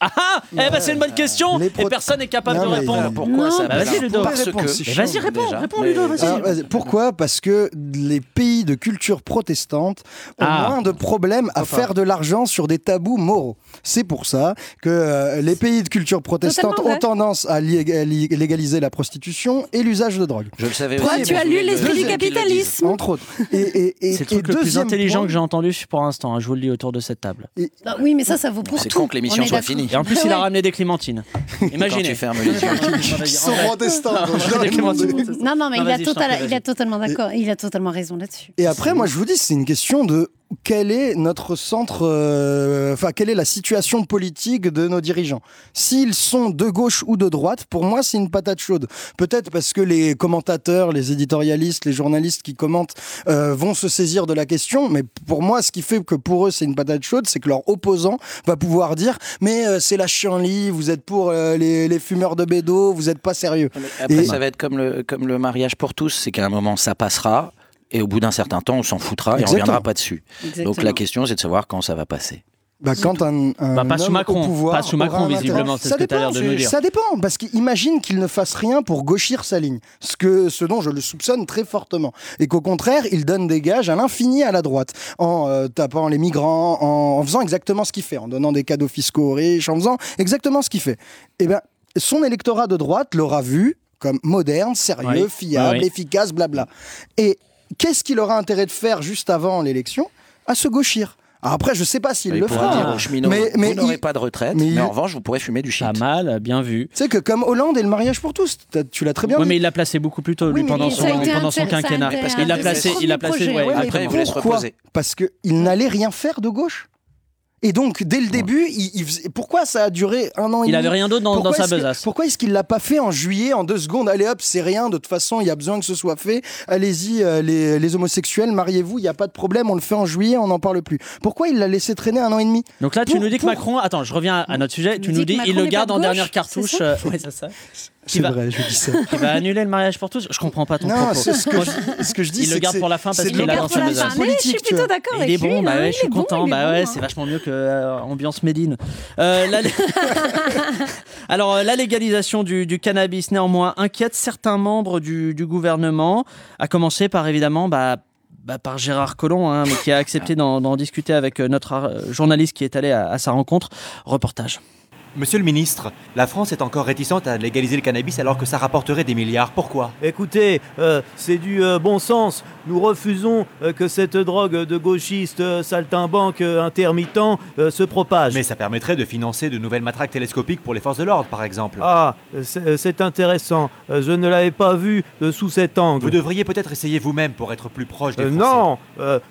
Ah ah Eh ben c'est une bonne question Les Et pro- personne n'est capable Non, de mais- répondre. Pourquoi Non, ça bah, vas-y, Ludo. Parce Réponse, que. c'est Mais vas-y, chiant, réponds, déjà. réponds, Mais- Ludo, vas-y. Alors, vas-y, pourquoi Parce que les pays de culture protestante ont Ah. moins de problèmes à faire de l'argent sur des tabous moraux. C'est pour ça que euh, les pays de culture protestante Totalement ont tendance à li- à li- légaliser la prostitution et l'usage de drogue. Je le savais Toi, aussi. tu as lu l'esprit du capitalisme. Entre autres. Et, et, et, C'est le et truc le plus deuxième intelligent point- que j'ai entendu pour l'instant, hein, je vous le dis autour de cette table. Bah oui, mais ça, ça vaut pour C'est tout. con que l'émission On est soit d'accord. finie. Et en plus, Ah il a ramené des clémentines. Imaginez. Quand tu fermes les yeux. Qui sont protestants. donc je dois Des le demander. clémentines. Non, non, mais il a totalement d'accord. Il a totalement raison là-dessus. Et après, moi, je vous dis, c'est une question de quel est notre centre, euh, enfin, quelle est la situation politique de nos dirigeants? S'ils sont de gauche ou de droite, pour moi, c'est une patate chaude. Peut-être parce que les commentateurs, les éditorialistes, les journalistes qui commentent euh, vont se saisir de la question, mais pour moi, ce qui fait que pour eux, c'est une patate chaude, c'est que leur opposant va pouvoir dire, mais euh, c'est la chienlit, vous êtes pour les, les fumeurs de bédo, vous êtes pas sérieux. Après, Et- ça va être comme le, comme le mariage pour tous, c'est qu'à un moment, ça passera, et au bout d'un certain temps, on s'en foutra et on Exactement. reviendra pas dessus. Exactement. Donc la question, c'est de savoir quand ça va passer. Bah, quand un, un Bah, pas sous Macron, au pouvoir pas sous aura Macron, un visiblement, c'est Ça ce que dépend, l'air de nous je- dire. Ça dépend, parce qu'imagine qu'il ne fasse rien pour gauchir sa ligne, ce, que, ce dont je le soupçonne très fortement, et qu'au contraire, il donne des gages à l'infini à la droite, en euh, tapant les migrants, en, en faisant exactement ce qu'il fait, en donnant des cadeaux fiscaux aux riches, en faisant exactement ce qu'il fait. Eh ben, son électorat de droite l'aura vu comme moderne, sérieux, Oui. fiable, oui. efficace, blabla. Et qu'est-ce qu'il aura intérêt de faire juste avant l'élection À se gauchir? Alors après, je sais pas s'il Il le fera. dire aux cheminots, Mais- mais vous n'aurez il- pas de retraite, mais mais, il- en revanche, vous pourrez fumer du shit. Pas mal, bien vu. Tu sais que comme Hollande et le mariage pour tous, tu l'as très bien Oui, dit. mais il l'a placé beaucoup plus tôt, Oui, lui, pendant son, pendant quinquennat. Parce qu'il a des placé- il a placé- projets, ouais, ouais, Après, il voulait se Pourquoi? Reposer. Parce qu'il n'allait rien faire de gauche? Et donc, dès le début, il, il faisait- pourquoi ça a duré un an et Il demi avait rien d'autre dans, dans Pourquoi sa est-ce que- besace. Pourquoi est-ce qu'il l'a pas fait en juillet, en deux secondes Allez hop, c'est rien, de toute façon, il y a besoin que ce soit fait. Allez-y, euh, les, les homosexuels, mariez-vous, il n'y a pas de problème, on le fait en juillet, on n'en parle plus. Pourquoi il l'a laissé traîner un an et demi Donc là, tu Pour- nous dis que pour- Macron. Attends, je reviens à notre sujet. Tu nous nous dis dis, que il Macron le n'est garde en de dernière cartouche. c'est ça euh, ouais, c'est ça. C'est va- vrai, je dis ça. Il va annuler le mariage pour tous. Je comprends pas ton Non, propos. c'est ce que Moi, je, ce que je dis. il le garde pour la fin parce qu'il est là dans besace. Mais je suis plutôt d'accord Il avec est lui. bon, bah hein, ouais, il je suis est content. il est bah ouais, hein. c'est vachement mieux que euh, ambiance Médine. Euh, la... Alors, euh, la légalisation du, du cannabis, néanmoins, inquiète certains membres du, du gouvernement, à commencer par évidemment. Bah, bah, par Gérard Collomb, hein, mais qui a accepté d'en discuter avec notre journaliste qui est allé à, à sa rencontre. Reportage. Monsieur le ministre, la France est encore réticente à légaliser le cannabis alors que ça rapporterait des milliards. Pourquoi? Écoutez, euh, c'est du euh, bon sens. Nous refusons euh, que cette drogue de gauchiste euh, saltimbanque euh, intermittent euh, se propage. Mais ça permettrait de financer de nouvelles matraques télescopiques pour les forces de l'ordre, par exemple. Ah, c'est intéressant. Je ne l'avais pas vu sous cet angle. Vous devriez peut-être essayer vous-même pour être plus proche des Français. non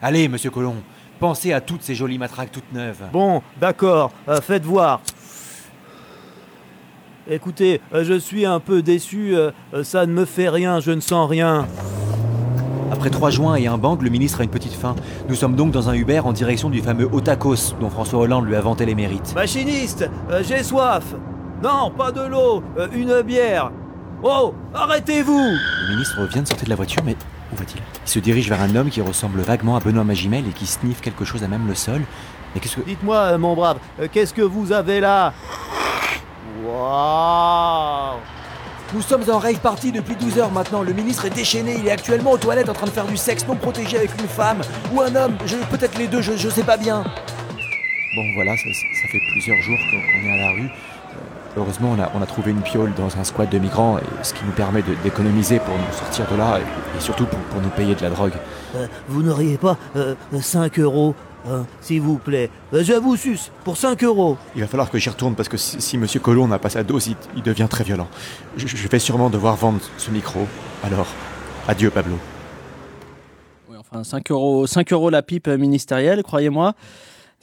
Allez, monsieur Colomb, pensez à toutes ces jolies matraques toutes neuves. Bon, d'accord, faites voir. Écoutez, euh, je suis un peu déçu, euh, euh, ça ne me fait rien, je ne sens rien. Après trois joints et un bang, le ministre a une petite faim. Nous sommes donc dans un Uber en direction du fameux Otakos dont François Hollande lui a vanté les mérites. Machiniste, j'ai soif. Non, pas de l'eau, une bière. Oh, arrêtez-vous Le ministre vient de sortir de la voiture, mais où va-t-il? Il se dirige vers un homme qui ressemble vaguement à Benoît Magimel et qui sniffe quelque chose à même le sol. Mais qu'est-ce que... Dites-moi, mon brave, qu'est-ce que vous avez là? Waouh Nous sommes en rave party depuis 12 heures maintenant. Le ministre est déchaîné. Il est actuellement aux toilettes en train de faire du sexe non protégé avec une femme ou un homme. Je- Peut-être les deux, je, je sais pas bien. Bon voilà, ça, ça fait plusieurs jours qu'on est à la rue. Euh, Heureusement, on a, on a trouvé une piole dans un squat de migrants, ce qui nous permet de- d'économiser pour nous sortir de là, et, et surtout pour, pour nous payer de la drogue. Euh, Vous n'auriez pas 5 euros, hein, s'il vous plaît Euh, Je vous suce pour 5 euros. Il va falloir que j'y retourne parce que si, si Monsieur Colomb n'a pas sa dose, il, il devient très violent. Je, je vais sûrement devoir vendre ce micro. Alors, adieu Pablo. Oui, enfin, 5 euros, 5 euros la pipe ministérielle, croyez-moi.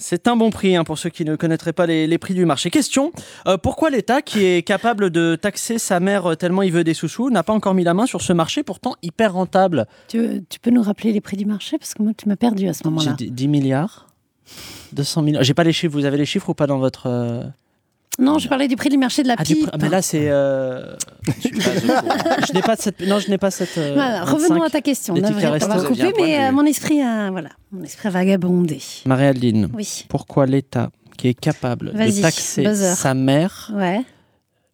C'est un bon prix hein, pour ceux qui ne connaîtraient pas les, les prix du marché. Question euh, pourquoi l'État, qui est capable de taxer sa mère euh, tellement il veut des sous-sous, n'a pas encore mis la main sur ce marché pourtant hyper rentable? Tu, tu peux nous rappeler les prix du marché? Parce que moi, tu m'as perdu à ce moment-là. dit 10 milliards 200 millions. J'ai pas les chiffres, vous avez les chiffres ou pas dans votre. Non, je parlais du prix du marché de la Ah, du pipe. pr- ah, mais là, c'est. euh, je n'ai pas cette. Non, je n'ai pas cette. euh, Voilà, revenons 25. à ta question. On va couper, mais euh, mon esprit a, voilà, mon esprit a vagabondé. Marie-Adeline, Oui. pourquoi l'État, qui est capable de taxer buzzer. sa mère, Ouais.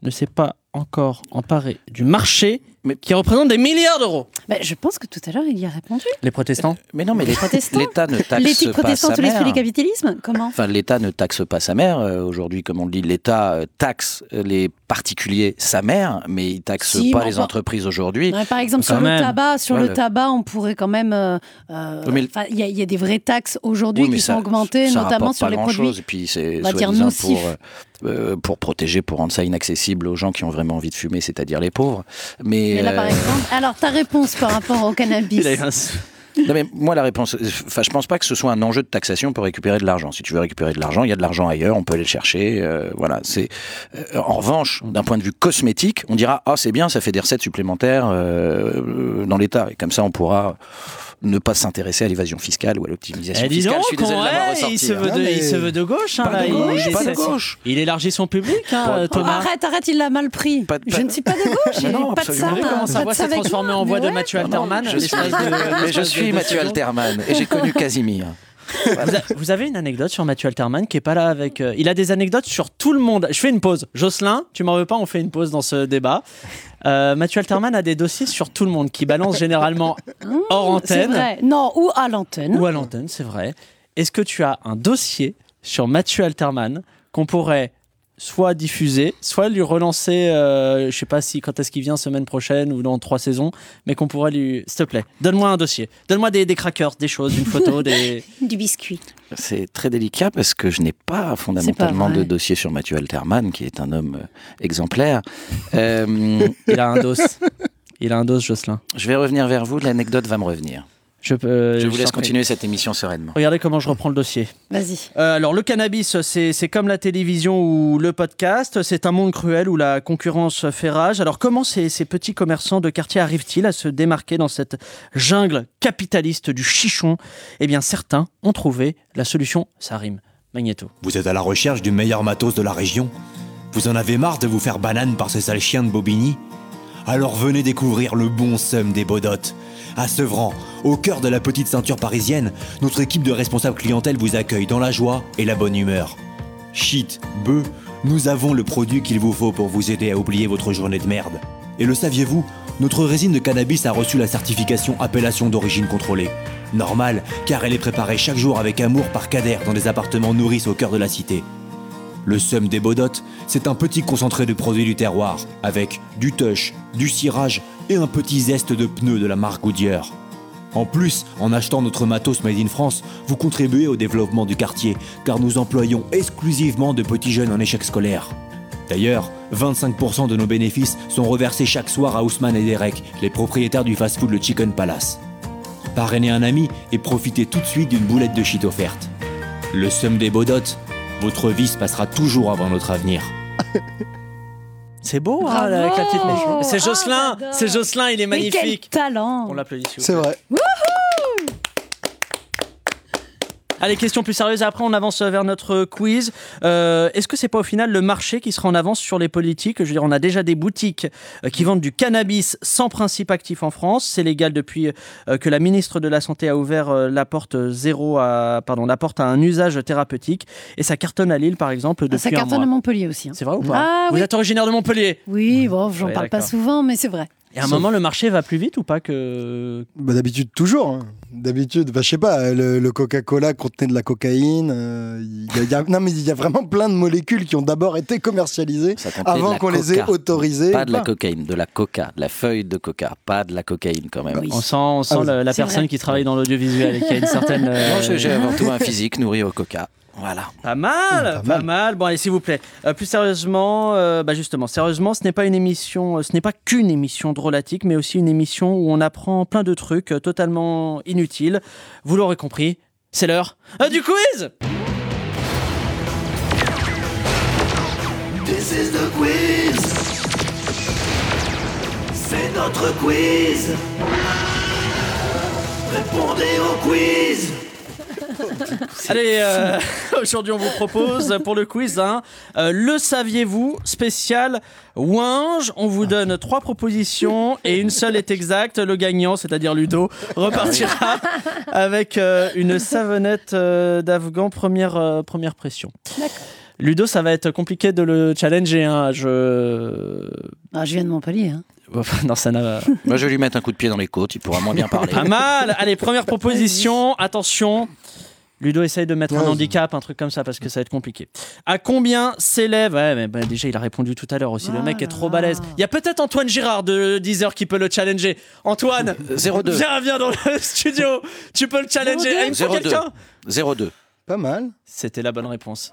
ne s'est pas encore emparé du marché qui représente des milliards d'euros Bah, je pense que tout à l'heure, il y a répondu. Les protestants Mais non, mais les- Protestants l'État ne taxe L'éthique pas protestante sa ou l'esprit mère. du capitalisme Comment Enfin, l'État ne taxe pas sa mère. Euh, Aujourd'hui, comme on le dit, l'État euh, taxe euh, les particuliers sa mère, mais il taxe Si, pas les entreprises aujourd'hui. Ouais, par exemple, Quand sur même. le tabac, sur Ouais, le tabac, on pourrait quand même. euh, euh, Oui, mais- enfin, Il y, a- il y a des vraies taxes aujourd'hui Oui, qui ça- sont augmentées, ça notamment sur pas les produits. Et puis c'est on va dire soi-disant nocifs. pour, euh, euh, pour protéger, pour rendre ça inaccessible aux gens qui ont vraiment envie de fumer, c'est-à-dire les pauvres. Mais, Par euh, exemple, alors ta réponse par rapport au cannabis Non, mais moi la réponse, enfin je pense pas que ce soit un enjeu de taxation pour récupérer de l'argent. Si tu veux récupérer de l'argent, il y a de l'argent ailleurs, on peut aller le chercher. euh, voilà, c'est. euh, en revanche, d'un point de vue cosmétique, on dira ah c'est bien, ça fait des recettes supplémentaires euh, dans l'État et comme ça on pourra ne pas s'intéresser à l'évasion fiscale ou à l'optimisation Eh, fiscale. donc, je suis désolé ouais, il, se hein. veut de, il se veut de gauche. hein, Pas de là, il- gauche, il pas de gauche. Il élargit son public, hein, Oh, Thomas. arrête, arrête, il l'a mal pris. je ne suis pas de gauche, non, pas de ça. pas. Sa pas voix s'est transformée en voix de. Mathieu Alterman Je suis, de- Mathieu Alterman et j'ai connu Casimir. Vous, avez une anecdote sur Mathieu Alterman qui est pas là avec. euh, il a des anecdotes sur tout le monde. Je fais une pause. Jocelyn, tu m'en veux pas On fait une pause dans ce débat. Euh, Mathieu Alterman a des dossiers sur tout le monde qui balance généralement hors C'est antenne vrai. Non, ou à l'antenne. ou à l'antenne, c'est vrai. Est-ce que tu as un dossier sur Mathieu Alterman qu'on pourrait soit diffuser, soit lui relancer, euh, je sais pas si quand est-ce qu'il vient semaine prochaine ou dans trois saisons, mais qu'on pourrait lui, s'il te plaît, donne-moi un dossier, donne-moi des, des crackers, des choses, une photo, des. Du biscuit. C'est très délicat parce que je n'ai pas fondamentalement de dossier sur Mathieu Alterman, qui est un homme euh, exemplaire. Euh, Il a un dos. Il a un dos, Jocelyn. je vais revenir vers vous, l'anecdote va me revenir. Je, peux- je vous laisse continuer cette émission sereinement. Regardez comment je reprends le dossier. Vas-y. Euh, alors le cannabis, c'est c'est comme la télévision ou le podcast, c'est un monde cruel où la concurrence fait rage. Alors comment ces, ces petits commerçants de quartier arrivent-ils à se démarquer dans cette jungle capitaliste du chichon? Eh bien certains ont trouvé la solution, ça rime. Magneto. Vous êtes à la recherche du meilleur matos de la région? Vous en avez marre de vous faire banane par ces sales chiens de Bobigny? Alors venez découvrir le bon seum des Bodottes. À Sevran, au cœur de la petite ceinture parisienne, notre équipe de responsables clientèle vous accueille dans la joie et la bonne humeur. Shit, bœuf, nous avons le produit qu'il vous faut pour vous aider à oublier votre journée de merde. Et le saviez-vous Notre résine de cannabis a reçu la certification appellation d'origine contrôlée. Normal, car elle est préparée chaque jour avec amour par Kader dans des appartements nourrices au cœur de la cité. Le seum des bodotes, c'est un petit concentré de produits du terroir, avec du tush, du cirage et un petit zeste de pneus de la marque Goodyear. En plus, en achetant notre matos Made in France, vous contribuez au développement du quartier, car nous employons exclusivement de petits jeunes en échec scolaire. D'ailleurs, 25% de nos bénéfices sont reversés chaque soir à Ousmane et Derek, les propriétaires du fast-food Le Chicken Palace. Parrainez un ami et profitez tout de suite d'une boulette de shit offerte. Le somme des bodotes, votre vie se passera toujours avant notre avenir. C'est beau, hein, Bravo avec la petite mèche. C'est Ah, Jocelyn, c'est Jocelyn, il est Mais quel magnifique. talent On l'applaudit. s'il vous C'est plaît. vrai. Allez, question plus sérieuse. Après, on avance vers notre quiz. Euh, Est-ce que c'est pas au final le marché qui sera en avance sur les politiques? Je veux dire, on a déjà des boutiques euh, qui vendent du cannabis sans principe actif en France. C'est légal depuis euh, que la ministre de la Santé a ouvert la porte zéro à, pardon, la porte à un usage thérapeutique. Et ça cartonne à Lille, par exemple, depuis Ah, Ça un cartonne mois. à Montpellier aussi. hein. C'est vrai ou pas? Ah, Vous oui. êtes originaire de Montpellier? Oui, bon, j'en Ouais, parle pas souvent, mais c'est vrai. Et à un moment, le marché va plus vite ou pas que Bah, D'habitude, toujours. hein. D'habitude, bah, je sais pas, le, le Coca-Cola contenait de la cocaïne. euh, il y a- il y a- non, mais il y a vraiment plein de molécules qui ont d'abord été commercialisées avant qu'on les ait autorisées. Pas de la cocaïne, de la coca, de la feuille de coca, pas de la cocaïne quand même. Oui. On sent, on sent Ah la personne vrai. qui travaille dans l'audiovisuel et qui a une certaine. euh, Non, j'ai avant tout un physique nourri au coca. Voilà. Pas mal, Pas pas, mal. mal. Bon, allez, s'il vous plaît. Euh, plus sérieusement, euh, bah justement, sérieusement, ce n'est pas une émission, euh, ce n'est pas qu'une émission drôlatique, mais aussi une émission où on apprend plein de trucs euh, totalement inutiles. Vous l'aurez compris, c'est l'heure euh, du quiz. This is the quiz. C'est notre quiz. Répondez au quiz. Allez, euh, aujourd'hui, on vous propose pour le quiz hein, euh, le saviez-vous spécial Winge. On vous donne trois propositions et une seule est exacte. Le gagnant, c'est-à-dire Ludo, repartira avec euh, une savonnette d'Afghan première, première pression. Ludo, ça va être compliqué de le challenger. hein, Je... Ah, je viens de Montpellier. hein. non, ça n'a. Moi, je vais lui mettre un coup de pied dans les côtes, il pourra moins bien parler. Pas mal. Allez, première proposition. Attention. Ludo essaye de mettre un handicap, un truc comme ça, parce que ça va être compliqué. À combien s'élève Ouais, mais bah, déjà, il a répondu tout à l'heure aussi. le Ah mec est trop balèze. Il y a peut-être Antoine Girard de 10h qui peut le challenger. Antoine, 02. viens, viens dans le studio. Tu peux le challenger. 02. Ah, il me faut 02. quelqu'un 02. Pas mal. C'était la bonne réponse.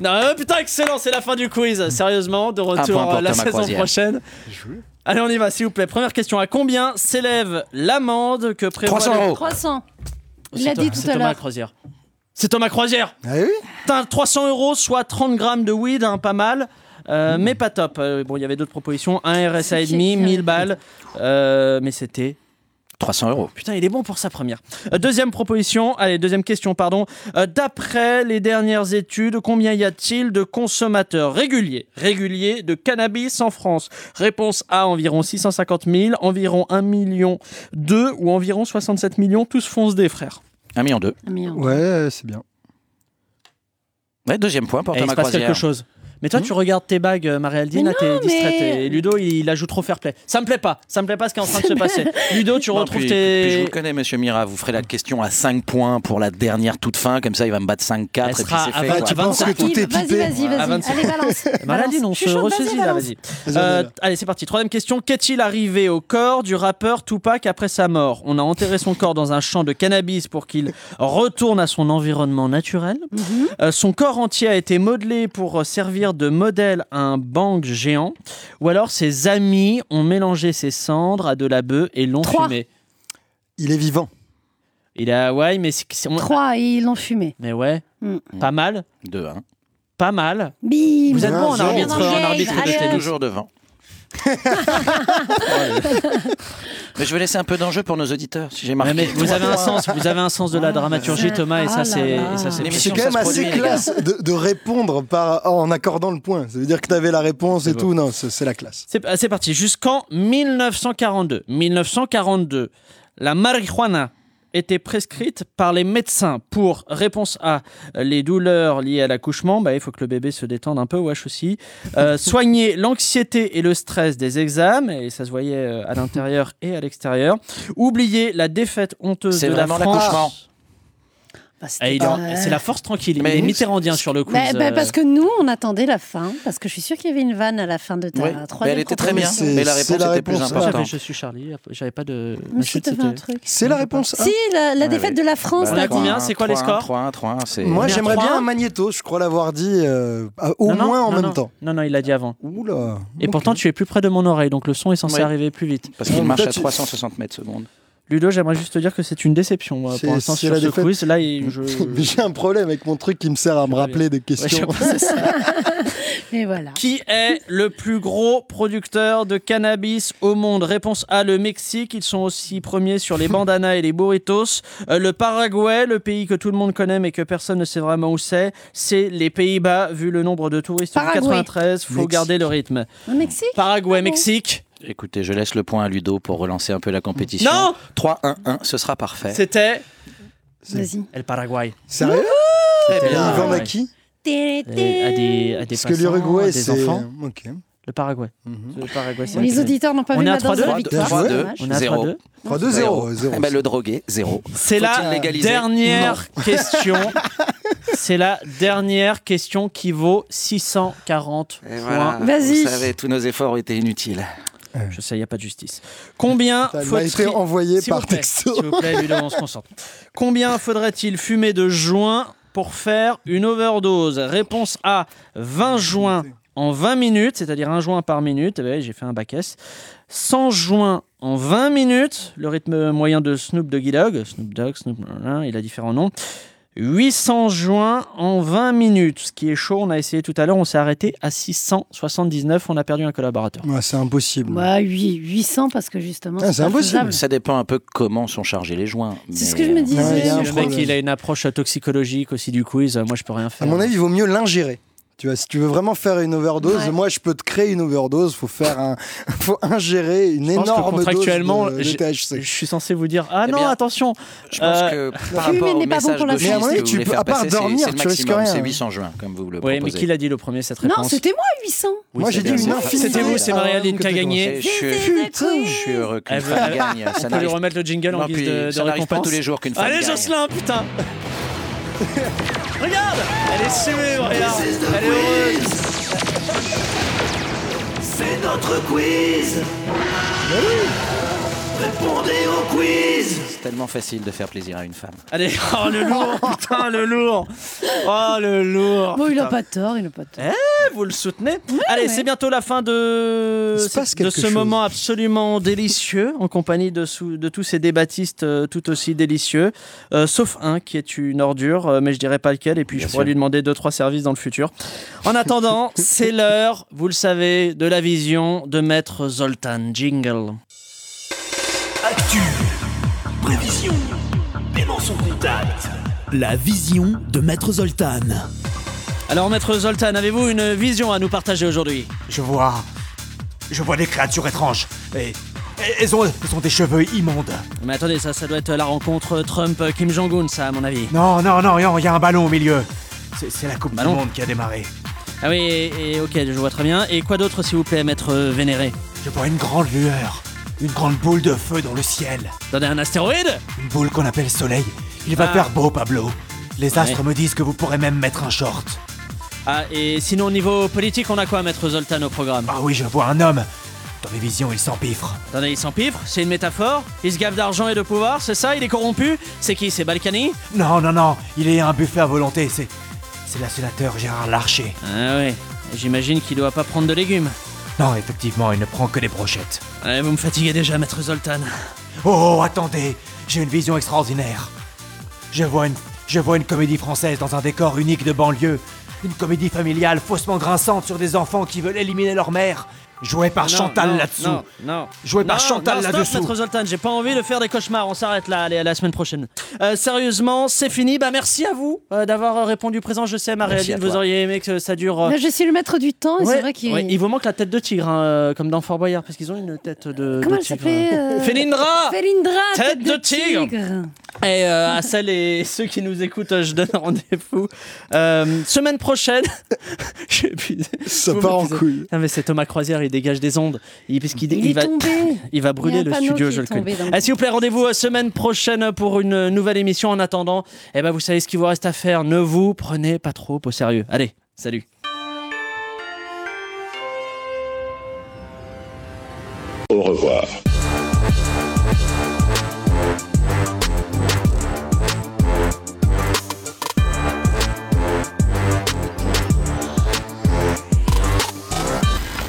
Non, euh, putain, excellent, c'est la fin du quiz. Sérieusement, de retour point pour euh, la Thomas saison Croisière. prochaine. Allez, on y va, s'il vous plaît. Première question. À combien s'élève l'amende que prévoit 300 le- euros. 300. Il C'est l'a Thomas- dit tout c'est à Thomas l'heure. Croisière. C'est Thomas Croisière. Ah oui Putain, 300 euros, soit 30 grammes de weed, hein, pas mal. Euh, Mais pas top. Euh, bon, il y avait d'autres propositions. Un RSA et demi, 1000 balles. Euh, mais c'était 300 euros. Putain, il est bon pour sa première. Euh, deuxième proposition, allez, deuxième question, pardon. Euh, D'après les dernières études, combien y a-t-il de consommateurs réguliers, réguliers de cannabis en France? Réponse A, environ 650 000, environ 1 million 2 ou environ 67 millions, tous foncent des frères. 1 million 2. Un million. Ouais, c'est bien. Ouais, deuxième point pour Et il Thomas se passe Croisière. quelque chose. Mais toi, tu regardes tes bagues, euh, Marie-Aldine, t'es distraite. mais- Et Ludo, il, il ajoute trop fair play. Ça me plaît pas. Ça me plaît pas ce qui est en train de se passer. Ludo, tu Non, retrouves puis, tes. puis je vous connais, monsieur Mira. Vous ferez la question à 5 points pour la dernière toute fin. Comme ça, il va me battre 5-4 Elle et puis sera c'est à fait. 20, quoi. tu penses que tout est Vas-y, pipé vas-y, vas-y. 25. Allez, balance. Marie-Aldine, on se ressaisit là, vas-y. Euh, allez, c'est parti. Troisième question. Qu'est-il arrivé au corps du rappeur Tupac après sa mort? On a enterré son corps dans un champ de cannabis pour qu'il retourne à son environnement naturel. Mhm. Euh, son corps entier a été modelé pour euh, servir de modèle à un bang géant. Ou alors ses amis ont mélangé ses cendres à de la bœuf et l'ont Trois. fumé. Il est vivant. Il est à Hawaï, mais c'est- c'est- on- Trois, et ils l'ont fumé. Mais ouais, Mm. pas mal, 2-1. pas mal. Bim Vous êtes bon en arbitre, en arbitre de Allez, tennis. Toujours devant. Mais je vais laisser un peu d'enjeu pour nos auditeurs. Si j'ai marqué. mais vous avez un sens, vous avez un sens de la dramaturgie, Thomas, et Ah ça là c'est, c'est. Quand même se assez classe de, de répondre par, en accordant le point. Ça veut dire que tu avais la réponse et beau. tout. Non, c'est la classe. C'est, ah, c'est parti. Jusqu'en 1942. 1942, la marijuana était prescrite par les médecins. Pour réponse A les douleurs liées à l'accouchement bah il faut que le bébé se détende un peu wesh aussi. Euh, soigner l'anxiété et le stress des examens et ça se voyait euh, à l'intérieur et à l'extérieur. Oublier la défaite honteuse de la vraiment France. l'accouchement. Bah, C'est la force tranquille. Mais- il est mitterrandien sur le quiz. Bah, bah, euh. parce que nous, on attendait la fin, parce que je suis sûre qu'il y avait une vanne à la fin de ta Oui, troisième mais elle était très bien. Mais la réponse c'est la était plus réponse. J'avais importante. je suis Charlie. J'avais pas de. C'est la réponse A. Si, la, défaite de la France, Bah, on a combien C'est quoi les 3-1, scores 3-1, 3-1, c'est. Moi, j'aimerais bien 3-1? un magnéto, je crois l'avoir dit euh, au Non, non, moins en non, même temps. Non, non, il l'a dit avant. Oula. Et pourtant, tu es plus près de mon oreille, donc le son est censé arriver plus vite. Parce qu'il marche à peut-être tu- 360 mètres secondes. Ludo, j'aimerais juste te dire que c'est une déception moi, C'est- pour l'instant sur la ce défaite. quiz. Là, il- je. Mais J'ai un problème avec mon truc qui me sert à me rappeler des questions. Et voilà. Qui est le plus gros producteur de cannabis au monde? Réponse A, le Mexique. Ils sont aussi premiers sur les bandanas et les burritos. Euh, le Paraguay, le pays que tout le monde connaît mais que personne ne sait vraiment où c'est, c'est les Pays-Bas. Vu le nombre de touristes Paraguay. 93, faut Mexique. garder le rythme. Au Mexique? Paraguay, Ah bon? Mexique. Écoutez, je laisse le point à Ludo pour relancer un peu la compétition. Non 3-1-1, ce sera parfait. C'était Vas-y. El Paraguay. Sérieux C'était Et le Ils vendent à Paraguay. qui Et À des, à des Parce que passants, l'Uruguay, à des c'est. enfants. Ok. Le Paraguay. Mhm. Le Paraguay, c'est Les auditeurs n'ont pas On vu est à ma danse de 3-2, la victoire. 3-2, c'est dommage. On est à Zéro. 3-2. 3-2-0. zéro. Eh ben, le drogué, zéro. C'est la légaliser dernière question. C'est la dernière question qui vaut 640 Et points. voilà, Vas-y. vous savez, tous nos efforts ont été inutiles. Je sais, il n'y a pas de justice. Combien envoyé S'il par vous plaît, texto. S'il vous plaît, on se concentre. Combien faudrait-il fumer de joints pour faire une overdose? Réponse A 20 joints en 20 minutes, c'est-à-dire un joint par minute. Eh ben, J'ai fait un bac S. 100 joints en 20 minutes, le rythme moyen de Snoop Doggy Dogg. Snoop Dogg, Snoop, il a différents noms. 800 joints en 20 minutes, ce qui est chaud. On a essayé tout à l'heure, on s'est arrêté à 679. On a perdu un collaborateur. Ouais, c'est impossible. Bah, huit- 800 parce que justement. Ah, c'est impossible. faisable. Ça dépend un peu comment sont chargés les joints. C'est ce que je me disais. Ouais, Le mec, il a une approche toxicologique aussi du quiz. Moi, je peux rien À faire. mon avis, il vaut mieux l'ingérer. Tu vois, si tu veux vraiment faire une overdose, Ouais. moi je peux te créer une overdose. Faut faire un, faut ingérer une Je pense que énorme contractuellement, dose de, de j'ai- THC. Je suis censé vous dire Ah Eh non, bien, attention Je pense Euh, que par fumer rapport au n'est pas bon message pour la de santé. Mais à mon que avis, vous tu peux- à part passer, dormir, tu risques rien. C'est 800 juin, comme vous le Oui, proposez. mais qui l'a dit le premier cette Non, réponse c'était moi, 800. Oui, Moi, j'ai dit une infinité. C'était vous, c'est Ah, Marie-Aline que qui a gagné. Je, Putain. je suis heureux elle- gagne. On peut lui remettre le jingle en Non, guise de, de ça n'arrive pas récompense. tous les jours qu'une femme Allez. Jocelyn, putain Regarde Elle est suée, regarde. Elle est heureuse. C'est notre quiz Répondez au quiz C'est tellement facile de faire plaisir à une femme. Allez, oh le lourd, putain, le lourd Oh le lourd Bon, il a putain. pas tort, il a pas tort. Eh, vous le soutenez Allez, c'est bientôt la fin de, de ce chose. moment absolument délicieux en compagnie de, sou- de tous ces débattistes euh, tout aussi délicieux, euh, sauf un qui est une ordure, euh, mais je dirais pas lequel, et puis Bien je pourrais sûr. lui demander deux trois services dans le futur. En attendant, c'est l'heure, vous le savez, de la vision de Maître Zoltan. Jingle. Actu Prévision Paiement son contact La vision de Maître Zoltan. Alors, Maître Zoltan, avez-vous une vision à nous partager aujourd'hui? Je vois. Je vois des créatures étranges. Et. et- Elles ont, elles ont des cheveux immondes. Mais attendez, ça, ça doit être la rencontre Trump-Kim Jong-un, ça, à mon avis. Non, non, non, non, il y a un ballon au milieu. C'est c'est la Coupe Ballon du Monde qui a démarré. Ah oui, et, et ok, je vois très bien. Et quoi d'autre, s'il vous plaît, Maître Vénéré? Je vois une grande lueur. Une grande boule de feu dans le ciel. Attendez, un astéroïde Une boule qu'on appelle Soleil. Il va Ah. faire beau, Pablo. Les astres me disent que vous pourrez même mettre un short. Ah, et sinon, au niveau politique, on a quoi, Maître Zoltan, au programme Ah oui, je vois un homme. Dans mes visions, il s'empiffre. Attendez, il s'empivre C'est une métaphore Il se gave d'argent et de pouvoir, c'est ça Il est corrompu C'est qui C'est Balkany Non, non, non, il est un buffet à volonté. C'est. C'est la sénateur Gérard Larcher. Ah ouais, j'imagine qu'il doit pas prendre de légumes. Non, effectivement, il ne prend que des brochettes. Ouais, vous me fatiguez déjà, Maître Zoltan. Oh, attendez, j'ai une vision extraordinaire. Je vois une, je vois une comédie française dans un décor unique de banlieue. Une comédie familiale faussement grinçante sur des enfants qui veulent éliminer leur mère. Jouée par Non, Chantal non, là-dessous. Non, non. Joué par Non, Chantal non, stop, là-dessous. Maître Zoltan, j'ai pas envie de faire des cauchemars. On s'arrête là, allez, à la semaine prochaine. Euh, sérieusement, c'est fini. Bah, merci à vous euh, d'avoir euh, répondu présent. Je sais, Marie-Aline, vous auriez aimé que ça dure. euh, Là, je suis le maître du temps ouais, c'est vrai qu'il. ouais, il vous manque la tête de tigre, hein, comme dans Fort Boyard, parce qu'ils ont une tête de. Comment de elle tigre. s'appelait euh, Félindra Félindra, Tête de tigre. Et euh, à celles et ceux qui nous écoutent, je donne rendez-vous euh, semaine prochaine. Je suis épuisé. Ça part en couille. Ah, mais c'est Thomas Croisière, il dégage des ondes. Il, parce qu'il- Il il est va, tombé. il va brûler le studio, je le connais. Ah, S'il vous plaît, rendez-vous semaine prochaine pour une nouvelle émission. En attendant, eh ben, vous savez ce qu'il vous reste à faire. Ne vous prenez pas trop au sérieux. Allez, salut. Au revoir.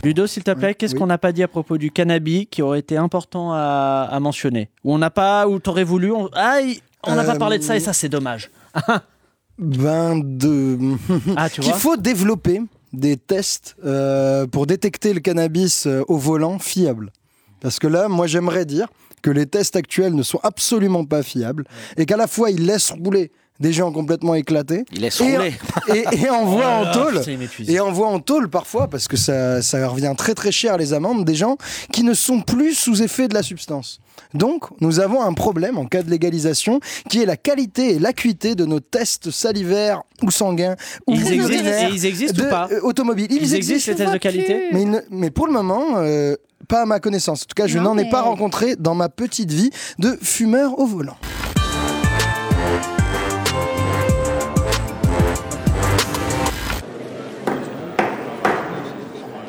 Ludo, s'il te plaît, qu'est-ce qu'on n'a pas dit à propos du cannabis qui aurait été important à, à mentionner Ou on n'a pas, ou t'aurais voulu on- Ah, n'a pas Euh, parlé de ça et ça, c'est dommage. Ben de. Ah, Qu'il faut développer des tests euh, pour détecter le cannabis euh, au volant fiables. Parce que là, moi, j'aimerais dire que les tests actuels ne sont absolument pas fiables et qu'à la fois ils laissent rouler des gens complètement éclatés. Ils laissent et, rouler. Et, et envoient Oh là en là, tôle. il. Et envoient en tôle parfois, parce que ça, ça revient très très cher les amendes, des gens qui ne sont plus sous effet de la substance. Donc, nous avons un problème en cas de légalisation qui est la qualité et l'acuité de nos tests salivaires ou sanguins ou Ils existent- et ils existent ou pas euh, automobiles. Ils existent, les tests de qualité mais, il ne- mais pour le moment, euh, pas à ma connaissance. En tout cas, je n'en ai pas rencontré dans ma petite vie de fumeur au volant.